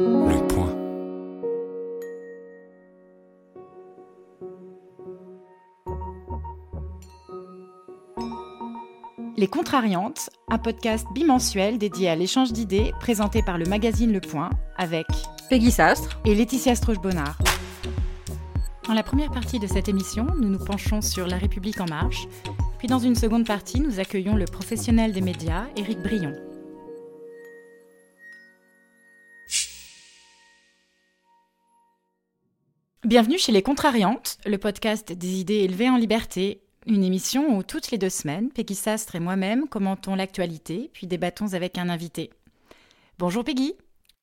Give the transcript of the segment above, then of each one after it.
Le point. Les Contrariantes, un podcast bimensuel dédié à l'échange d'idées présenté par le magazine Le Point avec Peggy Sastre. et Laetitia Stroche-Bonnard. Dans la première partie de cette émission, nous nous penchons sur La République en marche, puis dans une seconde partie, nous accueillons le professionnel des médias, Éric Brion. Bienvenue chez Les Contrariantes, le podcast des idées élevées en liberté, une émission où toutes les deux semaines, Peggy Sastre et moi-même commentons l'actualité, puis débattons avec un invité. Bonjour Peggy.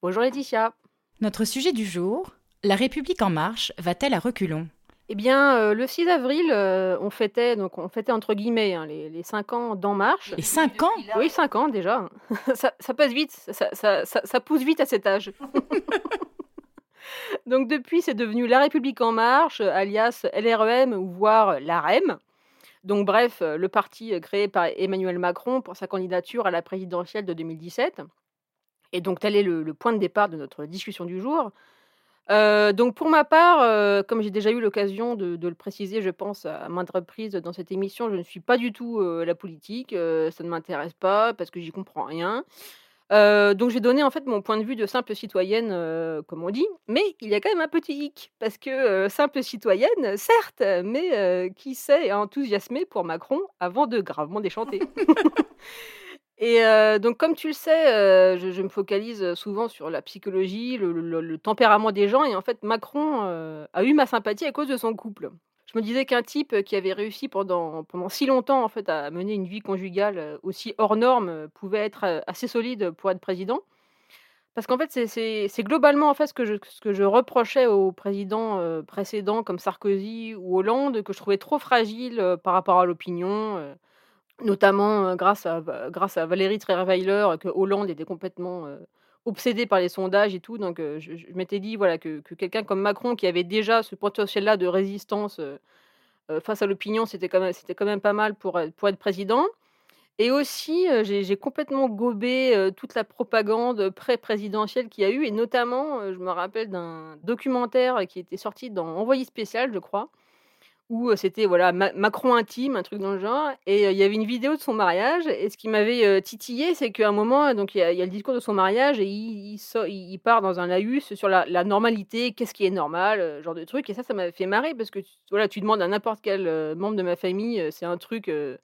Bonjour Laetitia. Notre sujet du jour, La République en marche va-t-elle à reculons? Eh bien, euh, le 6 avril, euh, on fêtait, donc on fêtait entre guillemets hein, les, les 5 ans d'En Marche. Et 5 ans? Oui, 5 ans déjà. ça, ça passe vite, ça, ça- ça- ça pousse vite à cet âge. donc depuis, c'est devenu La République En Marche, alias LREM, ou voire l'AREM. Donc bref, euh, le parti euh, créé par Emmanuel Macron pour sa candidature à la présidentielle de 2017. Et donc tel est le, point de départ de notre discussion du jour. Euh, donc pour ma part, comme j'ai déjà eu l'occasion de, le préciser, je pense à maintes reprises dans cette émission, je ne suis pas du tout la politique, ça ne m'intéresse pas parce que j'y comprends rien. Euh, donc j'ai donné en fait mon point de vue de simple citoyenne, euh, comme on dit, mais il y a quand même un petit hic parce que euh, simple citoyenne, certes, mais qui s'est enthousiasmée pour Macron avant de gravement déchanter. Et donc, comme tu le sais, je, je me focalise souvent sur la psychologie, le, le- le tempérament des gens. Et en fait, Macron a eu ma sympathie à cause de son couple. Je me disais qu'un type qui avait réussi pendant, pendant si longtemps en fait, à mener une vie conjugale euh, aussi hors norme euh, pouvait être euh, assez solide pour être président. Parce qu'en fait, c'est- globalement en fait, ce, que je, ce que je reprochais aux présidents euh, précédents comme Sarkozy ou Hollande, que je trouvais trop fragile euh, par rapport à l'opinion. euh, notamment euh, grâce à, grâce à Valérie Trierweiler, que Hollande était complètement euh, obsédé par les sondages et tout. Donc, je, m'étais dit voilà, que, que quelqu'un comme Macron, qui avait déjà ce potentiel-là de résistance face à l'opinion, c'était quand, même- c'était quand même pas mal pour, pour être président. Et aussi, j'ai j'ai complètement gobé toute la propagande pré-présidentielle qu'il y a eu, et notamment, je me rappelle d'un documentaire qui était sorti dans Envoyé spécial, je crois, où euh, c'était voilà Ma- Macron intime, un truc dans le genre, et euh, il y avait une vidéo de son mariage. Et ce qui m'avait euh, titillé, c'est qu'à un moment, donc il y, a le discours de son mariage et il, il, part dans un laïus sur la, normalité, qu'est-ce qui est normal, euh, genre de truc. Et ça, ça m'avait fait marrer parce que voilà, tu demandes à n'importe quel euh, membre de ma famille, euh, c'est un truc. euh,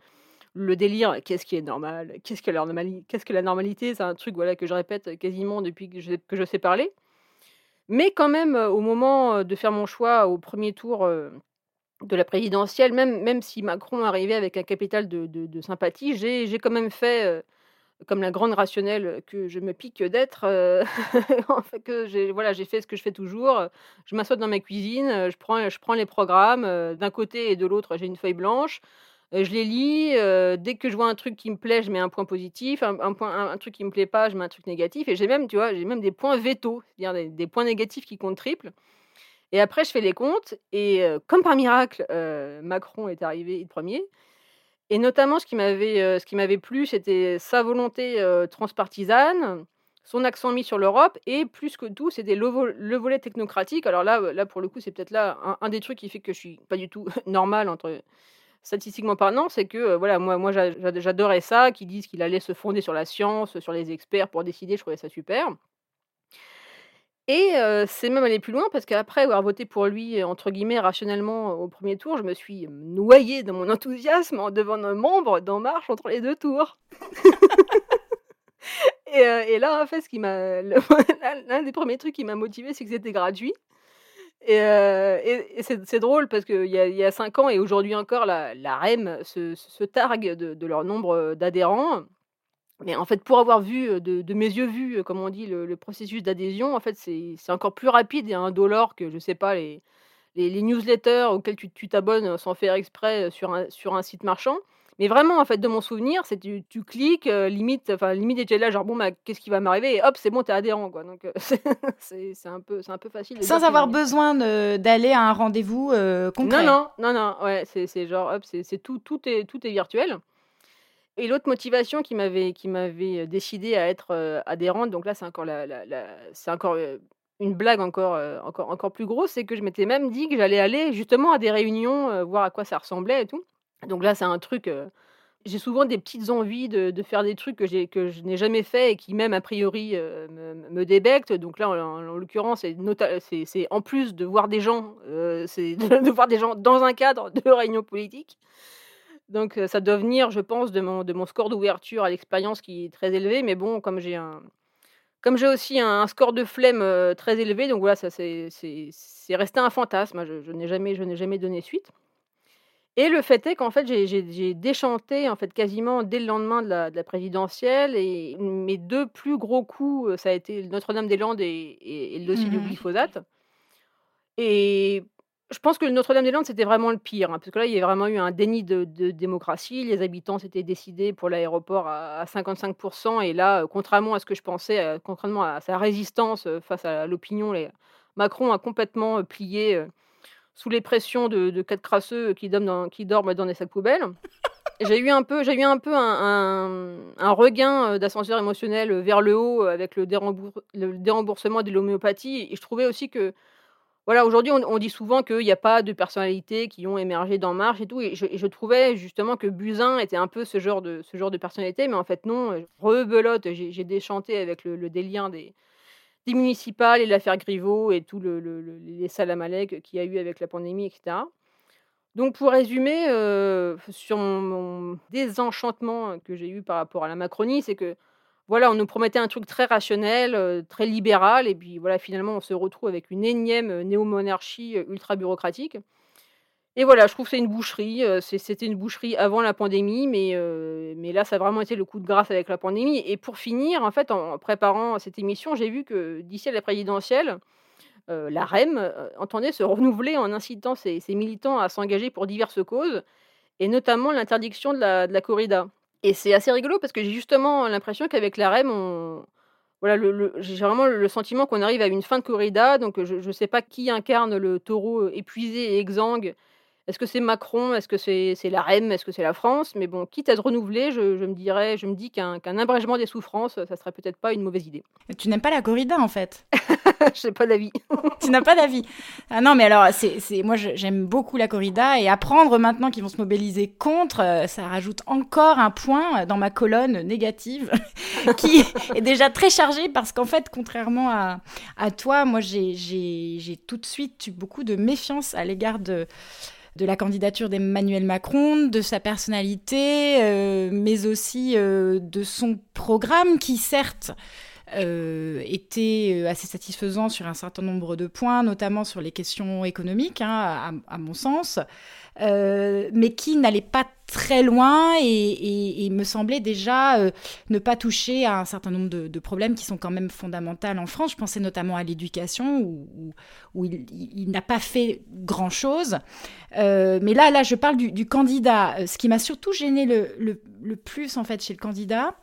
le délire, qu'est-ce qui est normal, qu'est-ce que la, que la normalité, c'est un truc voilà que je répète quasiment depuis que je, sais parler. Mais quand même, euh, au moment euh, de faire mon choix au premier tour euh, de la présidentielle, même, même si Macron arrivait avec un capital de, de- sympathie, j'ai quand même fait, euh, comme la grande rationnelle que je me pique d'être, euh, que j'ai voilà, fait ce que je fais toujours. Je m'assois dans ma cuisine, euh, je prends, je prends les programmes, euh, d'un côté et de l'autre, j'ai une feuille blanche. Je les lis. dès que je vois un truc qui me plaît, je mets un point positif. Un, point, un, truc qui me plaît pas, je mets un truc négatif. Et j'ai même, tu vois, j'ai même des points veto, c'est-à-dire des points négatifs qui comptent triple. Et après, je fais les comptes. Et comme par miracle, Macron est arrivé premier. Et notamment, ce qui m'avait, plu, c'était sa volonté transpartisane, son accent mis sur l'Europe, et plus que tout, c'était le, le volet technocratique. Alors là, là pour le coup, c'est peut-être là un, un des trucs qui fait que je suis pas du tout normal entre statistiquement parlant, c'est que voilà, moi, moi j'a- j'a- j'adorais ça, qu'ils disent qu'il allait se fonder sur la science, sur les experts pour décider, je trouvais ça super. Et euh, c'est même aller plus loin parce qu'après avoir voté pour lui, entre guillemets, rationnellement au premier tour, je me suis euh, noyée dans mon enthousiasme en devenant un membre d'En Marche entre les deux tours. et, euh, et là, en fait, l'un des premiers trucs qui m'a motivé, c'est que c'était gratuit. Et, c'est drôle parce qu'il y a, cinq ans et aujourd'hui encore, la, REM se, targue de, leur nombre d'adhérents. Mais en fait, pour avoir vu de, de mes yeux vus, comme on dit, le, le processus d'adhésion, en fait, c'est encore plus rapide et indolore que, je sais pas, les, les, les newsletters auxquels tu t'abonnes sans faire exprès sur un, sur un site marchand. Mais vraiment, en fait, de mon souvenir, c'est tu, tu cliques, euh, limite, enfin, limite déjà là, genre, bon, bah, qu'est-ce qui va m'arriver? Et hop, c'est bon, t'es adhérent, quoi. Donc, euh, c'est un, peu- un peu facile. Sans avoir besoin d'aller à un rendez-vous euh, concret. Non, non, non, non, ouais, c'est genre, hop, c'est c'est tout, tout est, tout est virtuel. Et l'autre motivation qui m'avait qui m'avait décidée à être, adhérente, donc là, c'est encore la c'est encore, une blague encore, encore encore plus grosse, c'est que je m'étais même dit que j'allais aller justement à des réunions, voir à quoi ça ressemblait et tout. Donc là, c'est un truc, j'ai souvent des petites envies de de faire des trucs que que je n'ai jamais fait et qui même a priori, me me débectent. Donc là, en l'occurrence, c'est c'est en plus de voir des gens, c'est de voir des gens dans un cadre de réunion politique. Donc ça doit venir, je pense, de mon de mon score d'ouverture à l'expérience qui est très élevé. Mais bon, comme j'ai un comme j'ai aussi un score de flemme, très élevé, donc voilà, ça c'est resté un fantasme. Je je n'ai jamais je n'ai jamais donné suite. Et le fait est qu'en fait, j'ai déchanté, en fait, quasiment dès le lendemain de la de la présidentielle et mes deux plus gros coups, ça a été Notre-Dame-des-Landes et et le dossier du Mmh glyphosate. Et je pense que Notre-Dame-des-Landes, c'était vraiment le pire, hein, parce que là, il y a vraiment eu un déni de démocratie. Les habitants s'étaient décidés pour l'aéroport à à 55% et là, heu, contrairement à ce que je pensais, heu, contrairement à sa résistance, heu, face à l'opinion, Macron a complètement, plié, sous les pressions de 4 crasseux qui dorment dans des sacs poubelles. J'ai eu un peu j'ai eu un peu un un regain, d'ascenseur émotionnel, vers le haut, avec le déremboursement de l'homéopathie et je trouvais aussi que voilà, aujourd'hui, on dit souvent qu'il y a pas de personnalités qui ont émergé d'En Marche et tout et je trouvais justement que Buzyn était un peu ce genre de ce genre de personnalité, mais en fait non, heu, rebelote, j'ai déchanté avec le le délire des municipales et l'affaire Griveaux et tout le le le les salamalek qu'il y a eu avec la pandémie et cetera. Donc pour résumer, heu, sur mon désenchantement que j'ai eu par rapport à la Macronie, c'est que voilà, on nous promettait un truc très rationnel, heu, très libéral et puis voilà, finalement, on se retrouve avec une énième, heu, néo-monarchie, heu, ultra bureaucratique et voilà, je trouve que c'est une boucherie, c'était une boucherie avant la pandémie, mais mais là, ça a vraiment été le coup de grâce avec la pandémie et pour finir, en fait, en préparant cette émission, j'ai vu que d'ici à la présidentielle, la REM, entendait se renouveler en incitant ses militants à s'engager pour diverses causes et notamment l'interdiction de la corrida. Et c'est assez rigolo parce que j'ai justement l'impression qu'avec la REM, on voilà, j'ai vraiment le sentiment qu'on arrive à une fin de corrida, donc je je sais pas qui incarne le taureau, heu, épuisé et exsangue. Est-ce que c'est Macron? Est-ce que c'est c'est la REM? Est-ce que c'est la France? Mais bon, quitte à se renouveler, je je me dirais je me dis qu'un qu'un abrégement des souffrances, ça serait peut-être pas une mauvaise idée. Tu n'aimes pas la corrida, en fait? J'ai pas d'avis. Tu n'as pas d'avis? Ah non, mais alors, c'est moi, je j'aime beaucoup la corrida et apprendre maintenant qu'ils vont se mobiliser contre, heu, ça rajoute encore un point dans ma colonne négative qui est déjà très chargée parce qu'en fait, contrairement à à toi, moi, j'ai tout de suite eu beaucoup de méfiance à l'égard de de la candidature d'Emmanuel Macron, de sa personnalité, euh, mais aussi euh, de son programme qui, certes, euh, était assez satisfaisant sur un certain nombre de points, notamment sur les questions économiques, hein, à, à, mon sens, euh, mais qui n'allait pas très loin et, me semblait déjà euh, ne pas toucher à un certain nombre de, problèmes qui sont quand même fondamentaux en France. Je pensais notamment à l'éducation où, il, n'a pas fait grand-chose. Euh, mais là, là, je parle du, candidat. Ce qui m'a surtout gêné le, plus en fait chez le candidat,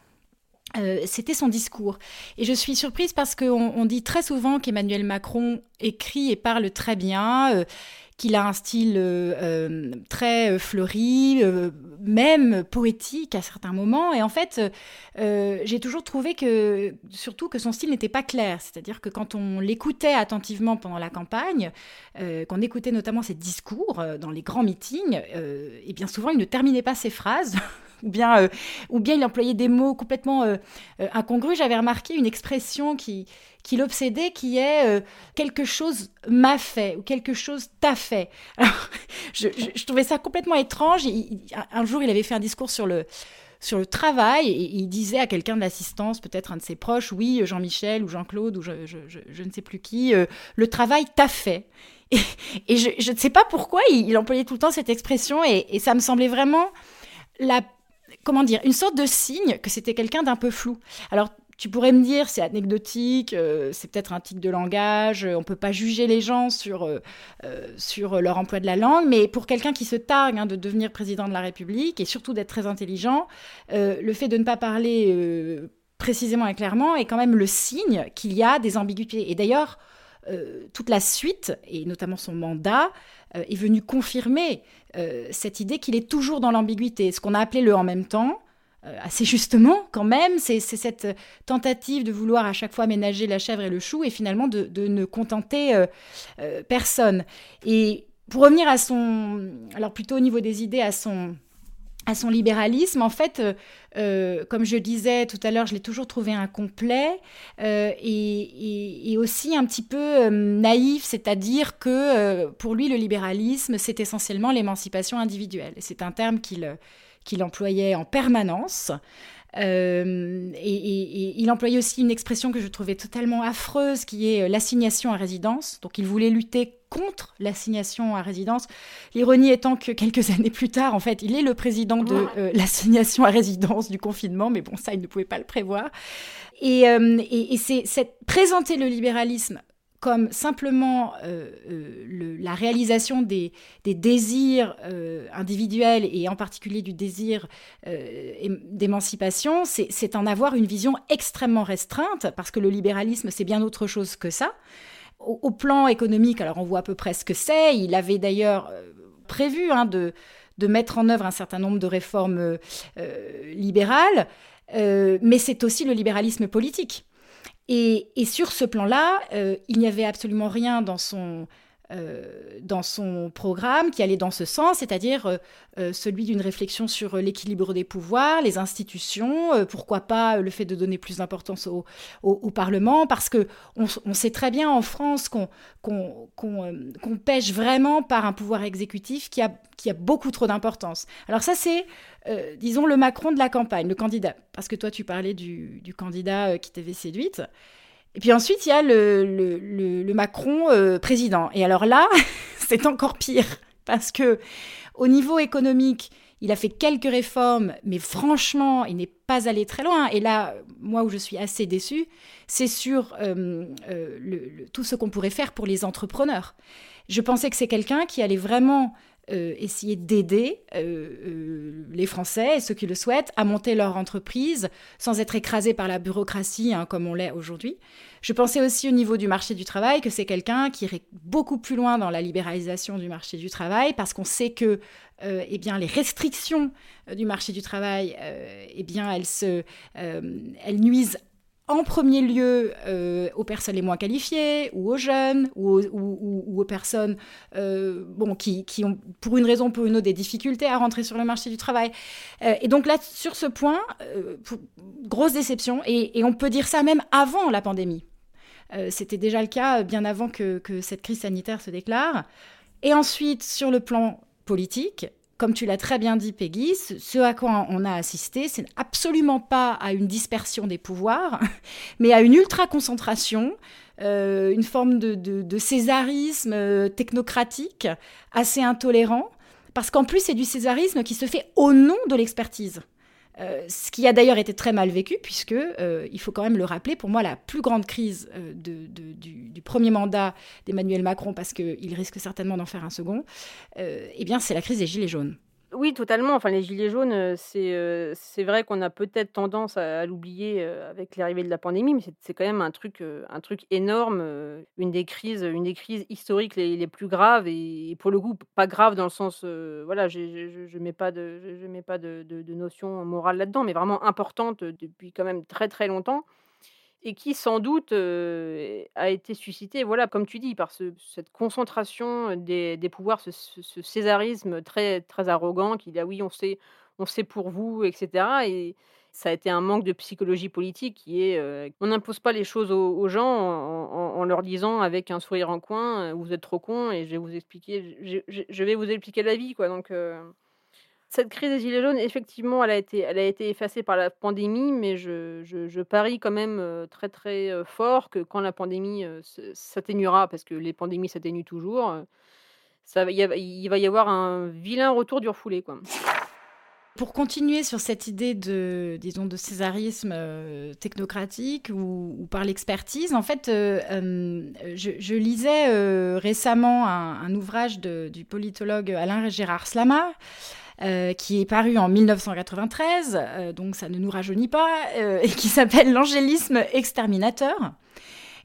c'était son discours. Et je suis surprise parce qu'on on dit très souvent qu'Emmanuel Macron écrit et parle très bien. Qu'il a un style euh, euh, très fleuri, euh, même poétique à certains moments. Et en fait, euh, j'ai toujours trouvé que, surtout, que son style n'était pas clair. C'est-à-dire que quand on l'écoutait attentivement pendant la campagne, euh, qu'on écoutait notamment ses discours dans les grands meetings, et bien souvent, il ne terminait pas ses phrases. ou bien, euh, ou bien il employait des mots complètement euh, euh, incongrus. J'avais remarqué une expression qui, qui l'obsédait, qui est euh, quelque chose m'a fait ou quelque chose t'a fait. Je, trouvais ça complètement étrange. Un jour, il avait fait un discours sur le sur le travail et il disait à quelqu'un de l'assistance, peut-être un de ses proches, oui, Jean-Michel ou Jean-Claude ou je, je, ne sais plus qui, le travail t'a fait. Et, et je, ne sais pas pourquoi il, employait tout le temps cette expression et ça me semblait vraiment la comment dire, une sorte de signe que c'était quelqu'un d'un peu flou. Alors, tu pourrais me dire, c'est anecdotique, euh, c'est peut-être un tic de langage, euh, on peut pas juger les gens sur, euh, sur leur emploi de la langue, mais pour quelqu'un qui se targue hein, de devenir président de la République et surtout d'être très intelligent, le fait de ne pas parler précisément et clairement est quand même le signe qu'il y a des ambiguïtés. Et d'ailleurs, toute la suite, et notamment son mandat, est venu confirmer cette idée qu'il est toujours dans l'ambiguïté. Ce qu'on a appelé le en même temps, assez justement quand même. C'est cette tentative de vouloir à chaque fois ménager la chèvre et le chou et finalement de, de ne contenter personne. Et pour revenir à son, alors plutôt au niveau des idées, à son à son libéralisme, en fait, euh, euh, comme je disais tout à l'heure, je l'ai toujours trouvé incomplet euh, et, aussi un petit peu naïf, c'est-à-dire que pour lui, le libéralisme, c'est essentiellement l'émancipation individuelle. C'est un terme qu'il employait en permanence. Euh, et, il employait aussi une expression que je trouvais totalement affreuse, qui est l'assignation à résidence. Donc il voulait lutter contre l'assignation à résidence. L'ironie étant que quelques années plus tard, en fait, il est le président de euh, l'assignation à résidence du confinement, mais bon, ça, il ne pouvait pas le prévoir. Et, et c'est présenter le libéralisme comme simplement euh, euh, la réalisation des, désirs euh, individuels et en particulier du désir d'émancipation, c'est en avoir une vision extrêmement restreinte parce que le libéralisme, c'est bien autre chose que ça. Au, plan économique, alors on voit à peu près ce que c'est. Il avait d'ailleurs prévu hein, de, de, mettre en œuvre un certain nombre de réformes libérales, mais c'est aussi le libéralisme politique. Et, sur ce plan-là, euh, il n'y avait absolument rien dans son, euh, dans son programme qui allait dans ce sens, c'est-à-dire euh, celui d'une réflexion sur l'équilibre des pouvoirs, les institutions, pourquoi pas le fait de donner plus d'importance au, Parlement, parce que on, sait très bien en France qu'on pêche vraiment par un pouvoir exécutif qui a, beaucoup trop d'importance. Alors ça, c'est euh, disons, le Macron de la campagne, le candidat. Parce que toi, tu parlais du, candidat euh, qui t'avait séduite. Et puis ensuite, il y a le, Macron euh, président. Et alors là, c'est encore pire. Parce que au niveau économique, il a fait quelques réformes, mais franchement, il n'est pas allé très loin. Et là, moi où je suis assez déçue, c'est sur tout ce qu'on pourrait faire pour les entrepreneurs. Je pensais que c'est quelqu'un qui allait vraiment euh, essayer d'aider euh, euh, les Français et ceux qui le souhaitent à monter leur entreprise sans être écrasés par la bureaucratie hein, comme on l'est aujourd'hui. Je pensais aussi au niveau du marché du travail que c'est quelqu'un qui irait beaucoup plus loin dans la libéralisation du marché du travail parce qu'on sait que eh bien, les restrictions du marché du travail, eh bien, elles, se, elles nuisent en premier lieu euh, aux personnes les moins qualifiées, ou aux jeunes, ou aux, personnes euh, bon, qui, ont, pour une raison ou pour une autre, des difficultés à rentrer sur le marché du travail. Euh, et donc là, sur ce point, grosse déception, et, on peut dire ça même avant la pandémie. C'était déjà le cas bien avant que cette crise sanitaire se déclare. Et ensuite, sur le plan politique, comme tu l'as très bien dit, Peggy, ce à quoi on a assisté, c'est absolument pas à une dispersion des pouvoirs, mais à une ultra-concentration, euh, une forme de, césarisme euh, technocratique assez intolérant, parce qu'en plus, c'est du césarisme qui se fait au nom de l'expertise. Euh, ce qui a d'ailleurs été très mal vécu, puisque, euh, il faut quand même le rappeler, pour moi, la plus grande crise euh, du, premier mandat d'Emmanuel Macron, parce qu'il risque certainement d'en faire un second, eh bien, c'est la crise des Gilets jaunes. Oui, totalement. Enfin, les gilets jaunes, c'est, c'est vrai qu'on a peut-être tendance à l'oublier, avec l'arrivée de la pandémie, mais c'est quand même un truc, un truc énorme, une des crises une des crises historiques les plus graves et pour le coup, pas grave dans le sens, voilà, je je mets pas de je mets pas de de notion morale là-dedans, mais vraiment importante, depuis quand même très, très longtemps et qui sans doute a été suscité, voilà, comme tu dis, par cette concentration des, pouvoirs, ce, césarisme très, très arrogant qui dit ah oui, on sait, on sait pour vous, etc. Et ça a été un manque de psychologie politique qui est on n'impose pas les choses aux, gens en, leur disant avec un sourire en coin vous êtes trop con et je vais vous expliquer, je, vais vous expliquer la vie, quoi. Donc cette crise des Gilets jaunes, effectivement, elle a été, elle a été effacée par la pandémie, mais je, je, parie quand même euh, très très euh, fort que quand la pandémie euh, s'atténuera, parce que les pandémies s'atténuent toujours, ça, il va y avoir un vilain retour du refoulé. Quoi. Pour continuer sur cette idée de, disons, de césarisme technocratique ou, par l'expertise, en fait, je, lisais récemment un, un ouvrage de, du politologue Alain Gérard Slama, euh, qui est paru en 1993, euh, donc ça ne nous rajeunit pas, euh, et qui s'appelle L'angélisme exterminateur.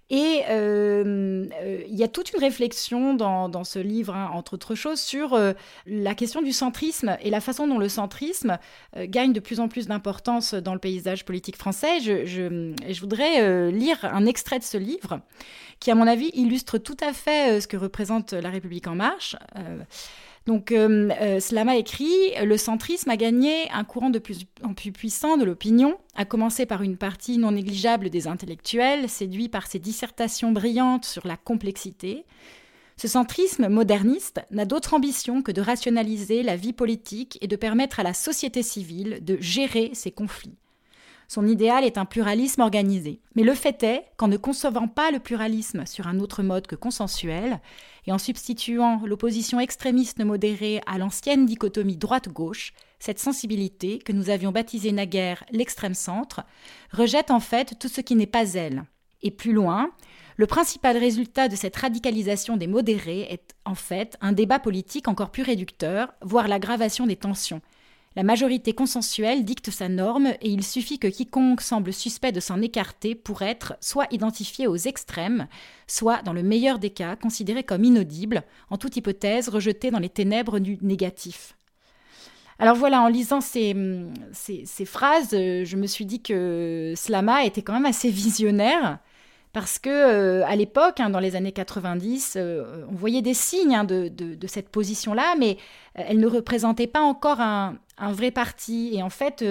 Et il y a toute une réflexion dans, ce livre, hein, entre autres choses, sur la question du centrisme et la façon dont le centrisme gagne de plus en plus d'importance dans le paysage politique français. Je, je voudrais lire un extrait de ce livre qui, à mon avis, illustre tout à fait ce que représente la République en marche. Donc, euh, euh, Slama écrit Le centrisme a gagné un courant de plus en plus puissant de l'opinion, à commencer par une partie non négligeable des intellectuels, séduits par ses dissertations brillantes sur la complexité. Ce centrisme moderniste n'a d'autre ambition que de rationaliser la vie politique et de permettre à la société civile de gérer ses conflits. Son idéal est un pluralisme organisé. Mais le fait est qu'en ne concevant pas le pluralisme sur un autre mode que consensuel, et en substituant l'opposition extrémiste modérée à l'ancienne dichotomie droite-gauche, cette sensibilité, que nous avions baptisée naguère l'extrême centre, rejette en fait tout ce qui n'est pas elle. Et plus loin, le principal résultat de cette radicalisation des modérés est en fait un débat politique encore plus réducteur, voire l'aggravation des tensions, la majorité consensuelle dicte sa norme et il suffit que quiconque semble suspect de s'en écarter pour être soit identifié aux extrêmes, soit, dans le meilleur des cas, considéré comme inaudible, en toute hypothèse rejeté dans les ténèbres du négatif. Alors voilà, en lisant ces, phrases, je me suis dit que Slama était quand même assez visionnaire parce que euh, à l'époque, hein, dans les années 90, euh, on voyait des signes hein, de, cette position-là, mais euh, elle ne représentait pas encore un, vrai parti. Et en fait,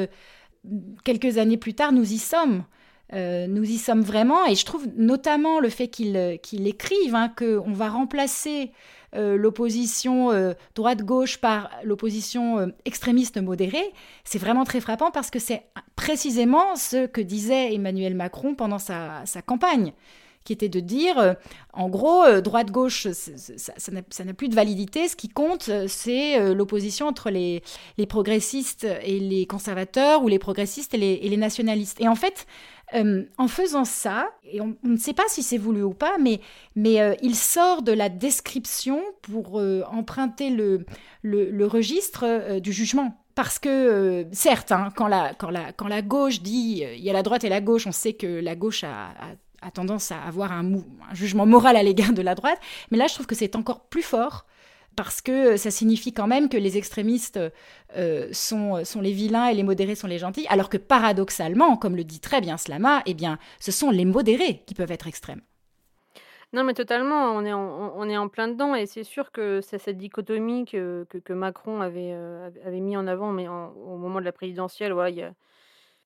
quelques années plus tard, nous y sommes. nous y sommes vraiment, et je trouve notamment le fait qu'il qu'il écrive hein, qu'on va remplacer euh, l'opposition euh, droite-gauche par l'opposition euh, extrémiste modérée, c'est vraiment très frappant parce que c'est précisément ce que disait Emmanuel Macron pendant sa, campagne qui était de dire, en gros, droite-gauche, ça n'a plus de validité. Ce qui compte, c'est l'opposition entre les, progressistes et les conservateurs ou les progressistes les, et les nationalistes. Et en fait, euh, en faisant ça, et on, ne sait pas si c'est voulu ou pas, mais, mais euh, il sort de la description pour euh, emprunter le, le, registre du jugement. Parce que, certes, hein, quand, la, quand, la, quand la gauche dit il y a la droite et la gauche, on sait que la gauche a, a, tendance à avoir un, un, jugement moral à l'égard de la droite, mais là je trouve que c'est encore plus fort parce que ça signifie quand même que les extrémistes euh, sont, sont les vilains et les modérés sont les gentils, alors que paradoxalement, comme le dit très bien Slama, eh bien, ce sont les modérés qui peuvent être extrêmes. Non, mais totalement, on est en, on est en plein dedans, et c'est sûr que c'est cette dichotomie que, que, Macron avait, euh, avait mis en avant, mais au moment de la présidentielle, voilà,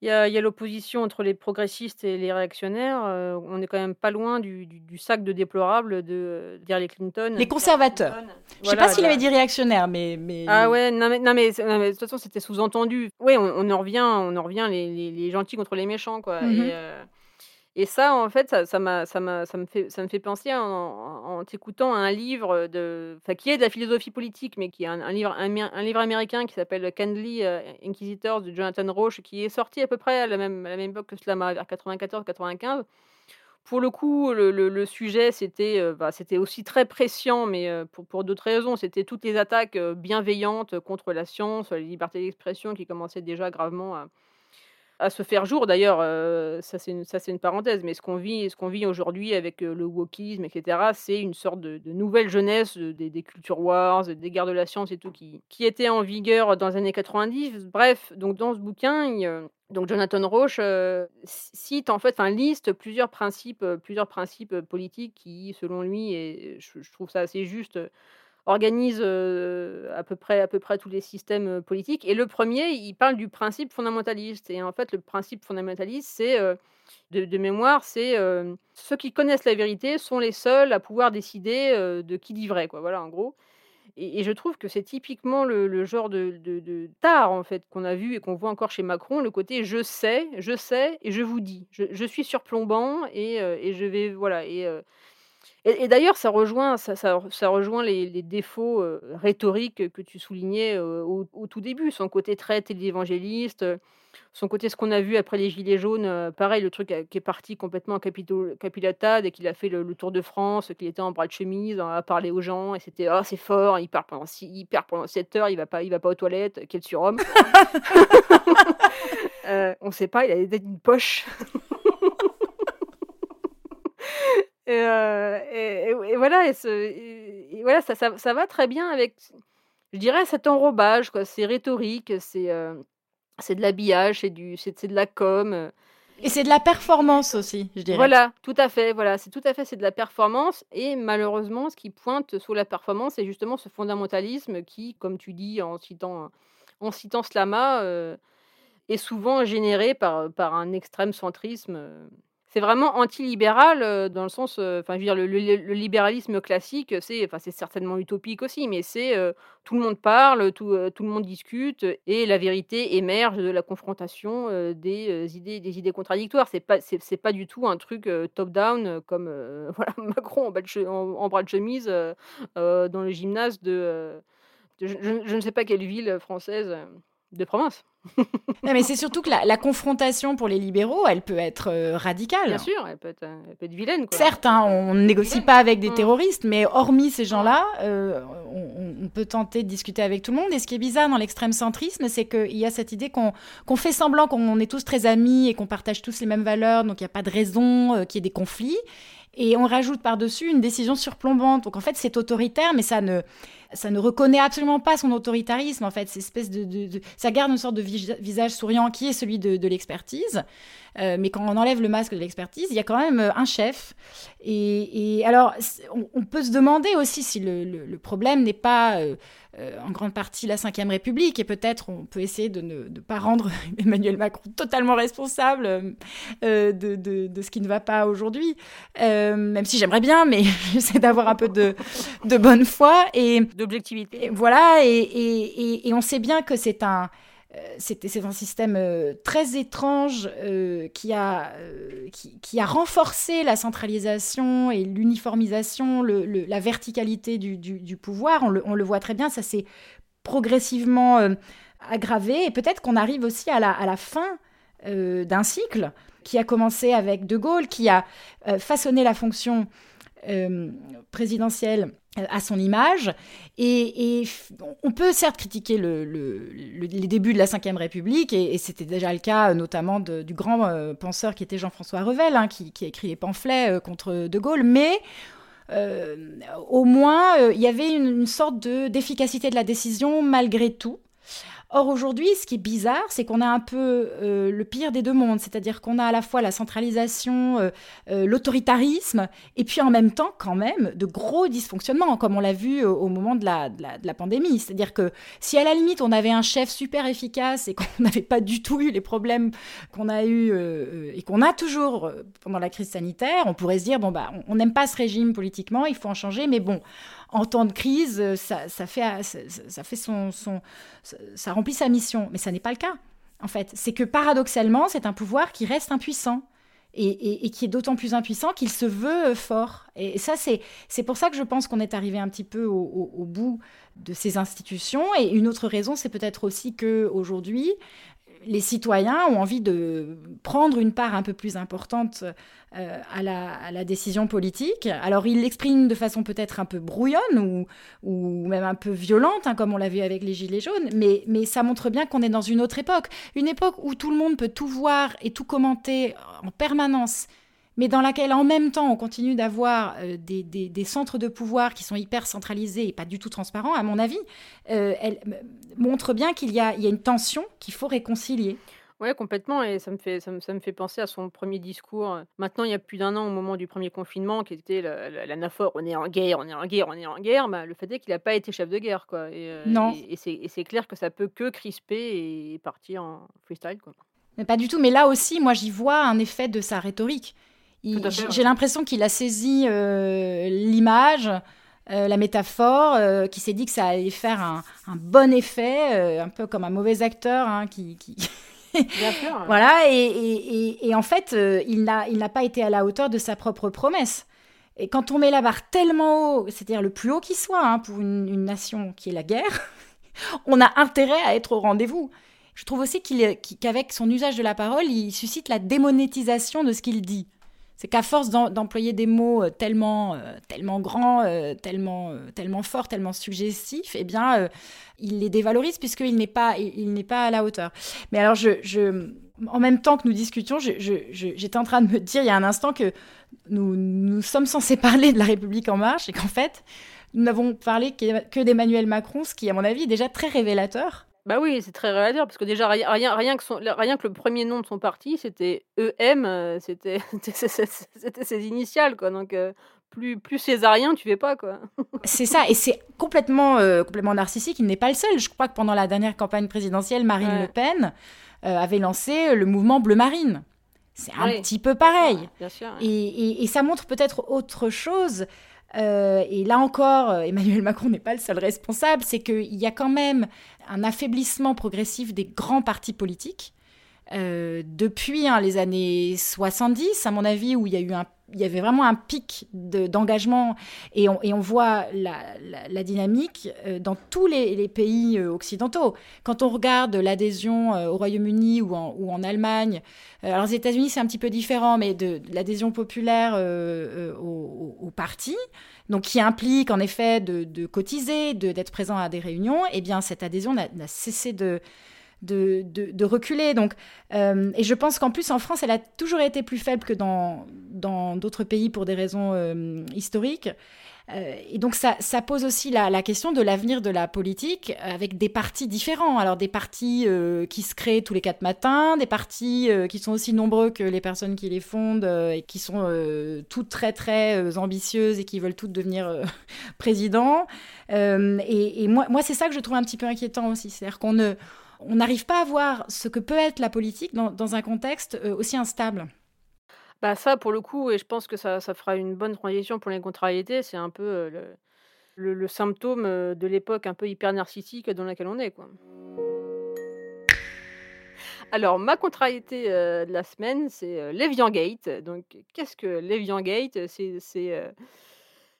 il y a, l'opposition entre les progressistes et les réactionnaires. Euh, on n'est quand même pas loin du, sac de déplorable de d'Hillary Clinton. Les conservateurs. Je ne sais pas s'il avait dit réactionnaire, mais, mais... Ah ouais, non mais, non mais, de toute façon c'était sous-entendu. Oui, on, en revient, on en revient les, les, gentils contre les méchants, quoi. Et, euh, et ça, en fait, ça, ça, ça, ça, me, fait, ça me fait penser en, en, t'écoutant un livre de, qui est de la philosophie politique, mais qui est un, livre, un, livre américain qui s'appelle Candly euh, Inquisitors de Jonathan Roche, qui est sorti à peu près à la même, à la même époque que Slama, vers 94-95. Pour le coup, le, sujet, c'était, euh, bah, aussi très pressant, mais euh, pour, pour d'autres raisons. C'était toutes les attaques bienveillantes contre la science, la liberté d'expression qui commençaient déjà gravement à à se faire jour. D'ailleurs, euh, ça c'est une, une parenthèse, mais ce qu'on vit, ce vit aujourd'hui avec euh, le wokisme, etc., c'est une sorte de, nouvelle jeunesse des, des culture wars, des guerres de la science et tout qui, qui était en vigueur dans les années 90. Bref, donc dans ce bouquin, donc Jonathan Roche euh, cite en fait, enfin liste plusieurs principes, plusieurs principes politiques qui, selon lui, et je trouve ça assez juste organise à, peu près, à peu près tous les systèmes politiques. Et le premier, il parle du principe fondamentaliste. Et en fait, le principe fondamentaliste, c'est, de, mémoire, c'est ceux qui connaissent la vérité sont les seuls à pouvoir décider de qui dit vrai. Quoi. Voilà, en gros. Et, je trouve que c'est typiquement le, genre de, de, tard, en fait, qu'on a vu et qu'on voit encore chez Macron, le côté je sais, je sais et je vous dis. Je, suis surplombant et, et je vais. Voilà. Et, d'ailleurs, ça rejoint, ça, ça, rejoint les, défauts euh, rhétoriques que tu soulignais euh, au, tout début, son côté très télévangéliste, euh, son côté ce qu'on a vu après les Gilets jaunes, pareil, le truc qui est parti complètement en capilata dès qu'il a fait le, tour de France, qu'il était en bras de chemise à parler aux gens, et c'était ah c'est fort, il perd pendant il perd pendant 7 heures, il va pas, il va pas aux toilettes, quel surhomme. on sait pas, il a une poche. Et, voilà, et, voilà ça, ça, va très bien avec, je dirais, cet enrobage. C'est rhétorique, c'est c'est de l'habillage, c'est de la com. Et c'est de la performance aussi, je dirais. Voilà, tout à fait. Voilà, c'est tout à fait, c'est de la performance. Et malheureusement, ce qui pointe sur la performance, c'est justement ce fondamentalisme qui, comme tu dis en citant, en citant Slama, euh, est souvent généré par, par un extrême centrisme. C'est vraiment antilibéral euh, dans le sens, euh, enfin, dire, le, libéralisme classique, c'est, enfin, c'est certainement utopique aussi, mais c'est euh, tout le monde parle, tout, le monde discute, et la vérité émerge de la confrontation des idées, des idées contradictoires. C'est pas, c'est, pas du tout un truc top-down comme Macron en, en, bras de chemise dans le gymnase de, je, ne sais pas quelle ville française de province. mais c'est surtout que la, confrontation pour les libéraux, elle peut être euh, radicale. Bien sûr, elle peut être, vilaine. Certes, hein, on ne négocie pas avec des mm. terroristes, mais hormis ces gens-là, euh, on, peut tenter de discuter avec tout le monde. Et ce qui est bizarre dans l'extrême centrisme, c'est qu'il y a cette idée qu'on fait semblant qu'on est tous très amis et qu'on partage tous les mêmes valeurs, donc il n'y a pas de raison euh, qu'il y ait des conflits. Et on rajoute par-dessus une décision surplombante. Donc en fait, c'est autoritaire, mais ça ne ça ne reconnaît absolument pas son autoritarisme, en fait. Espèce de, ça garde une sorte de visage souriant qui est celui de, l'expertise. Euh, mais quand on enlève le masque de l'expertise, il y a quand même euh, un chef. Et, alors, on, peut se demander aussi si le, problème n'est pas euh, en grande partie la Ve République. Et peut-être on peut essayer de ne pas rendre Emmanuel Macron totalement responsable de, de, ce qui ne va pas aujourd'hui. même si j'aimerais bien, mais j'essaie d'avoir un peu de, bonne foi. Et d'objectivité. Voilà, et, on sait bien que c'est un, euh, c'est un système euh, très étrange euh, qui, a, qui, renforcé la centralisation et l'uniformisation, la verticalité du, pouvoir. On le, voit très bien, ça s'est progressivement aggravé. Et peut-être qu'on arrive aussi à la, fin d'un cycle qui a commencé avec De Gaulle, qui a façonné la fonction présidentielle euh, à son image. Et, on peut certes critiquer le, les débuts de la Ve République, et, c'était déjà le cas notamment du grand euh, penseur qui était Jean-François Revel, hein, qui, a écrit les pamphlets euh, contre De Gaulle, mais au moins il y avait une, une sorte d'efficacité de la décision malgré tout. Or aujourd'hui, ce qui est bizarre, c'est qu'on a un peu euh, le pire des deux mondes, c'est-à-dire qu'on a à la fois la centralisation, euh, euh, l'autoritarisme, et puis en même temps quand même de gros dysfonctionnements, comme on l'a vu au moment de la, de la, pandémie. C'est-à-dire que si à la limite on avait un chef super efficace et qu'on n'avait pas du tout eu les problèmes qu'on a eu et qu'on a toujours pendant la crise sanitaire, on pourrait se dire bon bah on n'aime pas ce régime politiquement, il faut en changer, mais bon en temps de crise, euh, ça, fait, euh, ça, fait son, son, ça remplit sa mission. Mais ça n'est pas le cas, en fait. C'est que paradoxalement, c'est un pouvoir qui reste impuissant. Et, qui est d'autant plus impuissant qu'il se veut euh, fort. Et ça, c'est pour ça que je pense qu'on est arrivé un petit peu au, bout de ces institutions. Et une autre raison, c'est peut-être aussi que aujourd'hui, les citoyens ont envie de prendre une part un peu plus importante euh, à, la, décision politique. Alors ils l'expriment de façon peut-être un peu brouillonne ou, même un peu violente, hein, comme on l'a vu avec les Gilets jaunes, mais, mais ça montre bien qu'on est dans une autre époque. Une époque où tout le monde peut tout voir et tout commenter en permanence mais dans laquelle en même temps on continue d'avoir euh, des, centres de pouvoir qui sont hyper centralisés et pas du tout transparents, à mon avis, euh, elle montre bien qu'il y, a, une tension qu'il faut réconcilier. Oui, complètement. Et ça me, fait, ça, me, fait penser à son premier discours. Maintenant, il y a plus d'un an, au moment du premier confinement, qui était l'anaphore on est en guerre, on est en guerre, on est en guerre. Bah, le fait est qu'il n'a pas été chef de guerre. Quoi. Et, euh, non. Et, c'est clair que ça peut que crisper et partir en freestyle. Quoi. Mais pas du tout. Mais là aussi, moi, j'y vois un effet de sa rhétorique. J'ai l'impression qu'il a saisi euh, l'image, euh, la métaphore, euh, qui s'est dit que ça allait faire un, bon effet, un peu comme un mauvais acteur hein, qui. Bien sûr. voilà, et, en fait, il n'a pas été à la hauteur de sa propre promesse. Et quand on met la barre tellement haut, c'est-à-dire le plus haut qui soit hein, pour une, une, nation qui est la guerre, on a intérêt à être au rendez-vous. Je trouve aussi qu'avec son usage de la parole, il suscite la démonétisation de ce qu'il dit. C'est qu'à force d'employer des mots euh, tellement, euh, tellement grands, euh, tellement, tellement forts, tellement suggestifs, eh bien, il les dévalorise puisqu'il n'est pas, il, pas à la hauteur. Mais alors, en même temps que nous discutions, j'étais en train de me dire il y a un instant que nous, nous sommes censés parler de la République en marche et qu'en fait, nous n'avons parlé que d'Emmanuel Macron, ce qui, à mon avis, est déjà très révélateur. Bah oui, c'est très révélateur, parce que déjà, rien, rien, que son, rien que le premier nom de son parti, c'était EM, euh, c'était ses initiales, quoi. Donc, euh, plus, plus césarien, tu fais pas, quoi. c'est ça, et c'est complètement, euh, complètement narcissique. Il n'est pas le seul. Je crois que pendant la dernière campagne présidentielle, Marine Le Pen avait lancé le mouvement Bleu Marine. C'est un petit peu pareil. Bien sûr, et, et, ça montre peut-être autre chose. Euh, et là encore, euh, Emmanuel Macron n'est pas le seul responsable, c'est qu'il y a quand même un affaiblissement progressif des grands partis politiques. Euh, depuis hein, les années 70, à mon avis, où il y a eu un il y avait vraiment un pic d'engagement et, on, voit la, dynamique euh, dans tous les, pays euh, occidentaux. Quand on regarde l'adhésion euh, au Royaume-Uni ou en, Allemagne, alors aux États-Unis c'est un petit peu différent, mais de, l'adhésion populaire au, au, parti, donc qui implique en effet de, de cotiser, d'être présent à des réunions, eh bien cette adhésion n'a cessé de de, reculer. Donc, euh, et je pense qu'en plus, en France, elle a toujours été plus faible que dans d'autres pays pour des raisons euh, historiques. Euh, et donc ça, pose aussi la, la question de l'avenir de la politique avec des partis différents. Alors des partis qui se créent tous les quatre matins, des partis qui sont aussi nombreux que les personnes qui les fondent et qui sont toutes très très ambitieuses et qui veulent toutes devenir président. et, et moi, moi c'est ça que je trouve un petit peu inquiétant aussi. C'est-à-dire qu'on ne on n'arrive pas à voir ce que peut être la politique dans, un contexte euh, aussi instable. Bah ça, pour le coup, et je pense que ça, fera une bonne transition pour les contrariétés, c'est un peu euh, le, symptôme euh, de l'époque un peu hyper narcissique dans laquelle on est. Quoi. Alors, ma contrariété de la semaine, c'est l'Evian Gate. Donc, qu'est-ce que l'Evian Gate? C'est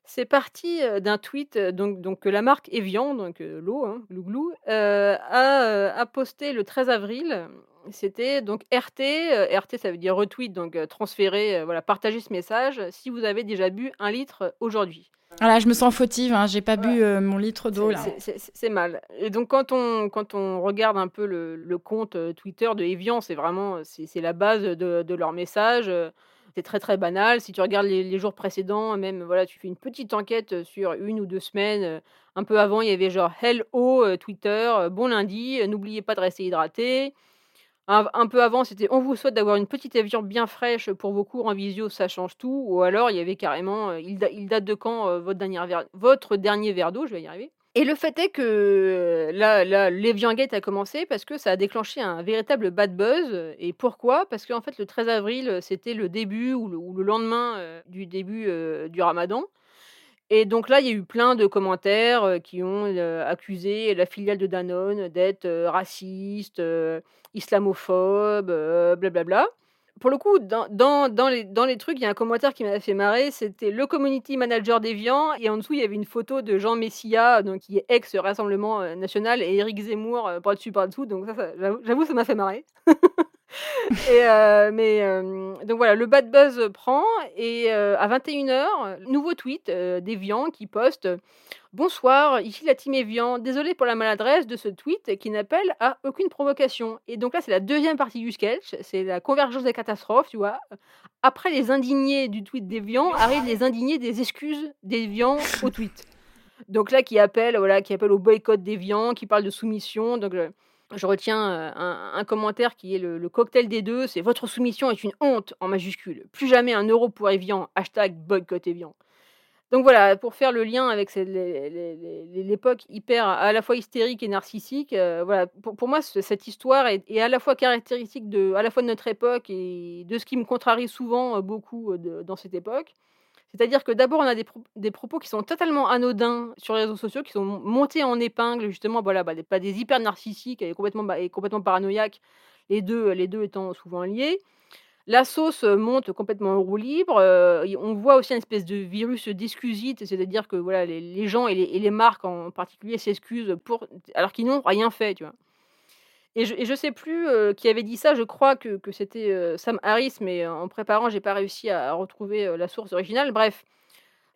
c'est parti, d'un tweet, donc donc que la marque Evian, donc l'eau, hein, Glouglou, a, posté le 13 avril. C'était donc RT, RT ça veut dire retweet, donc transférer, voilà, partager ce message si vous avez déjà bu un litre aujourd'hui. Voilà, je me sens fautive, hein, j'ai pas bu mon litre d'eau là. C'est mal. Et donc quand on, quand on regarde un peu le, compte Twitter de Evian, c'est vraiment c'est la base de, de leur message c'est très très banal. Si tu regardes les, jours précédents, même voilà, tu fais une petite enquête sur une ou deux semaines. un peu avant, il y avait genre Hello Twitter, bon lundi, n'oubliez pas de rester hydraté. Un, peu avant, c'était on vous souhaite d'avoir une petite avion bien fraîche pour vos cours en visio, ça change tout. Ou alors, il y avait carrément il, date de quand votre, dernier votre dernier verre d'eau, je vais y arriver. Et le fait est que là, là Gate a commencé parce que ça a déclenché un véritable bad buzz. Et pourquoi? Parce qu'en fait, le 13 avril, c'était le début ou le, lendemain du début du ramadan. Et donc là, il y a eu plein de commentaires qui ont accusé la filiale de Danone d'être raciste, islamophobe, blablabla pour le coup, dans, les trucs, il y a un commentaire qui m'a fait marrer. C'était le community manager d'Evian. Et en dessous, il y avait une photo de Jean Messia, donc, qui est ex-Rassemblement euh, National, et Éric Zemmour euh, par-dessus, par-dessous. Donc, ça, j'avoue, ça m'a fait marrer. et, euh, mais donc voilà, le bad buzz prend et à 21h, nouveau tweet d'Evian qui poste Bonsoir, ici la team Evian. Désolé pour la maladresse de ce tweet qui n'appelle à aucune provocation. Et donc là, c'est la deuxième partie du sketch, c'est la convergence des catastrophes, tu vois. Après les indignés du tweet d'Evian, arrivent les indignés des excuses d'Evian au tweet. Donc là, qui appelle, voilà, qui appelle au boycott d'Evian, qui parle de soumission. Je retiens un, commentaire qui est le, cocktail des deux, c'est votre soumission est une honte en majuscule. Plus jamais un euro pour Evian, hashtag boycott Evian. Donc voilà, pour faire le lien avec l'époque hyper à la fois hystérique et narcissique, voilà, pour, moi cette histoire est, à la fois caractéristique de, à la fois de notre époque et de ce qui me contrarie souvent beaucoup dans cette époque. C'est-à-dire que d'abord, on a des, propos qui sont totalement anodins sur les réseaux sociaux, qui sont montés en épingle, justement, voilà, bah, pas des hyper narcissiques et complètement, bah, complètement paranoïaques, les deux, les deux étant souvent liés. La sauce monte complètement en roue libre. on voit aussi une espèce de virus d'excusite, c'est-à-dire que voilà, les, gens et les, marques en particulier s'excusent pour, alors qu'ils n'ont rien fait. Et je, ne sais plus qui avait dit ça. Je crois que, c'était Sam Harris, mais en préparant, j'ai pas réussi à, retrouver la source originale. Bref,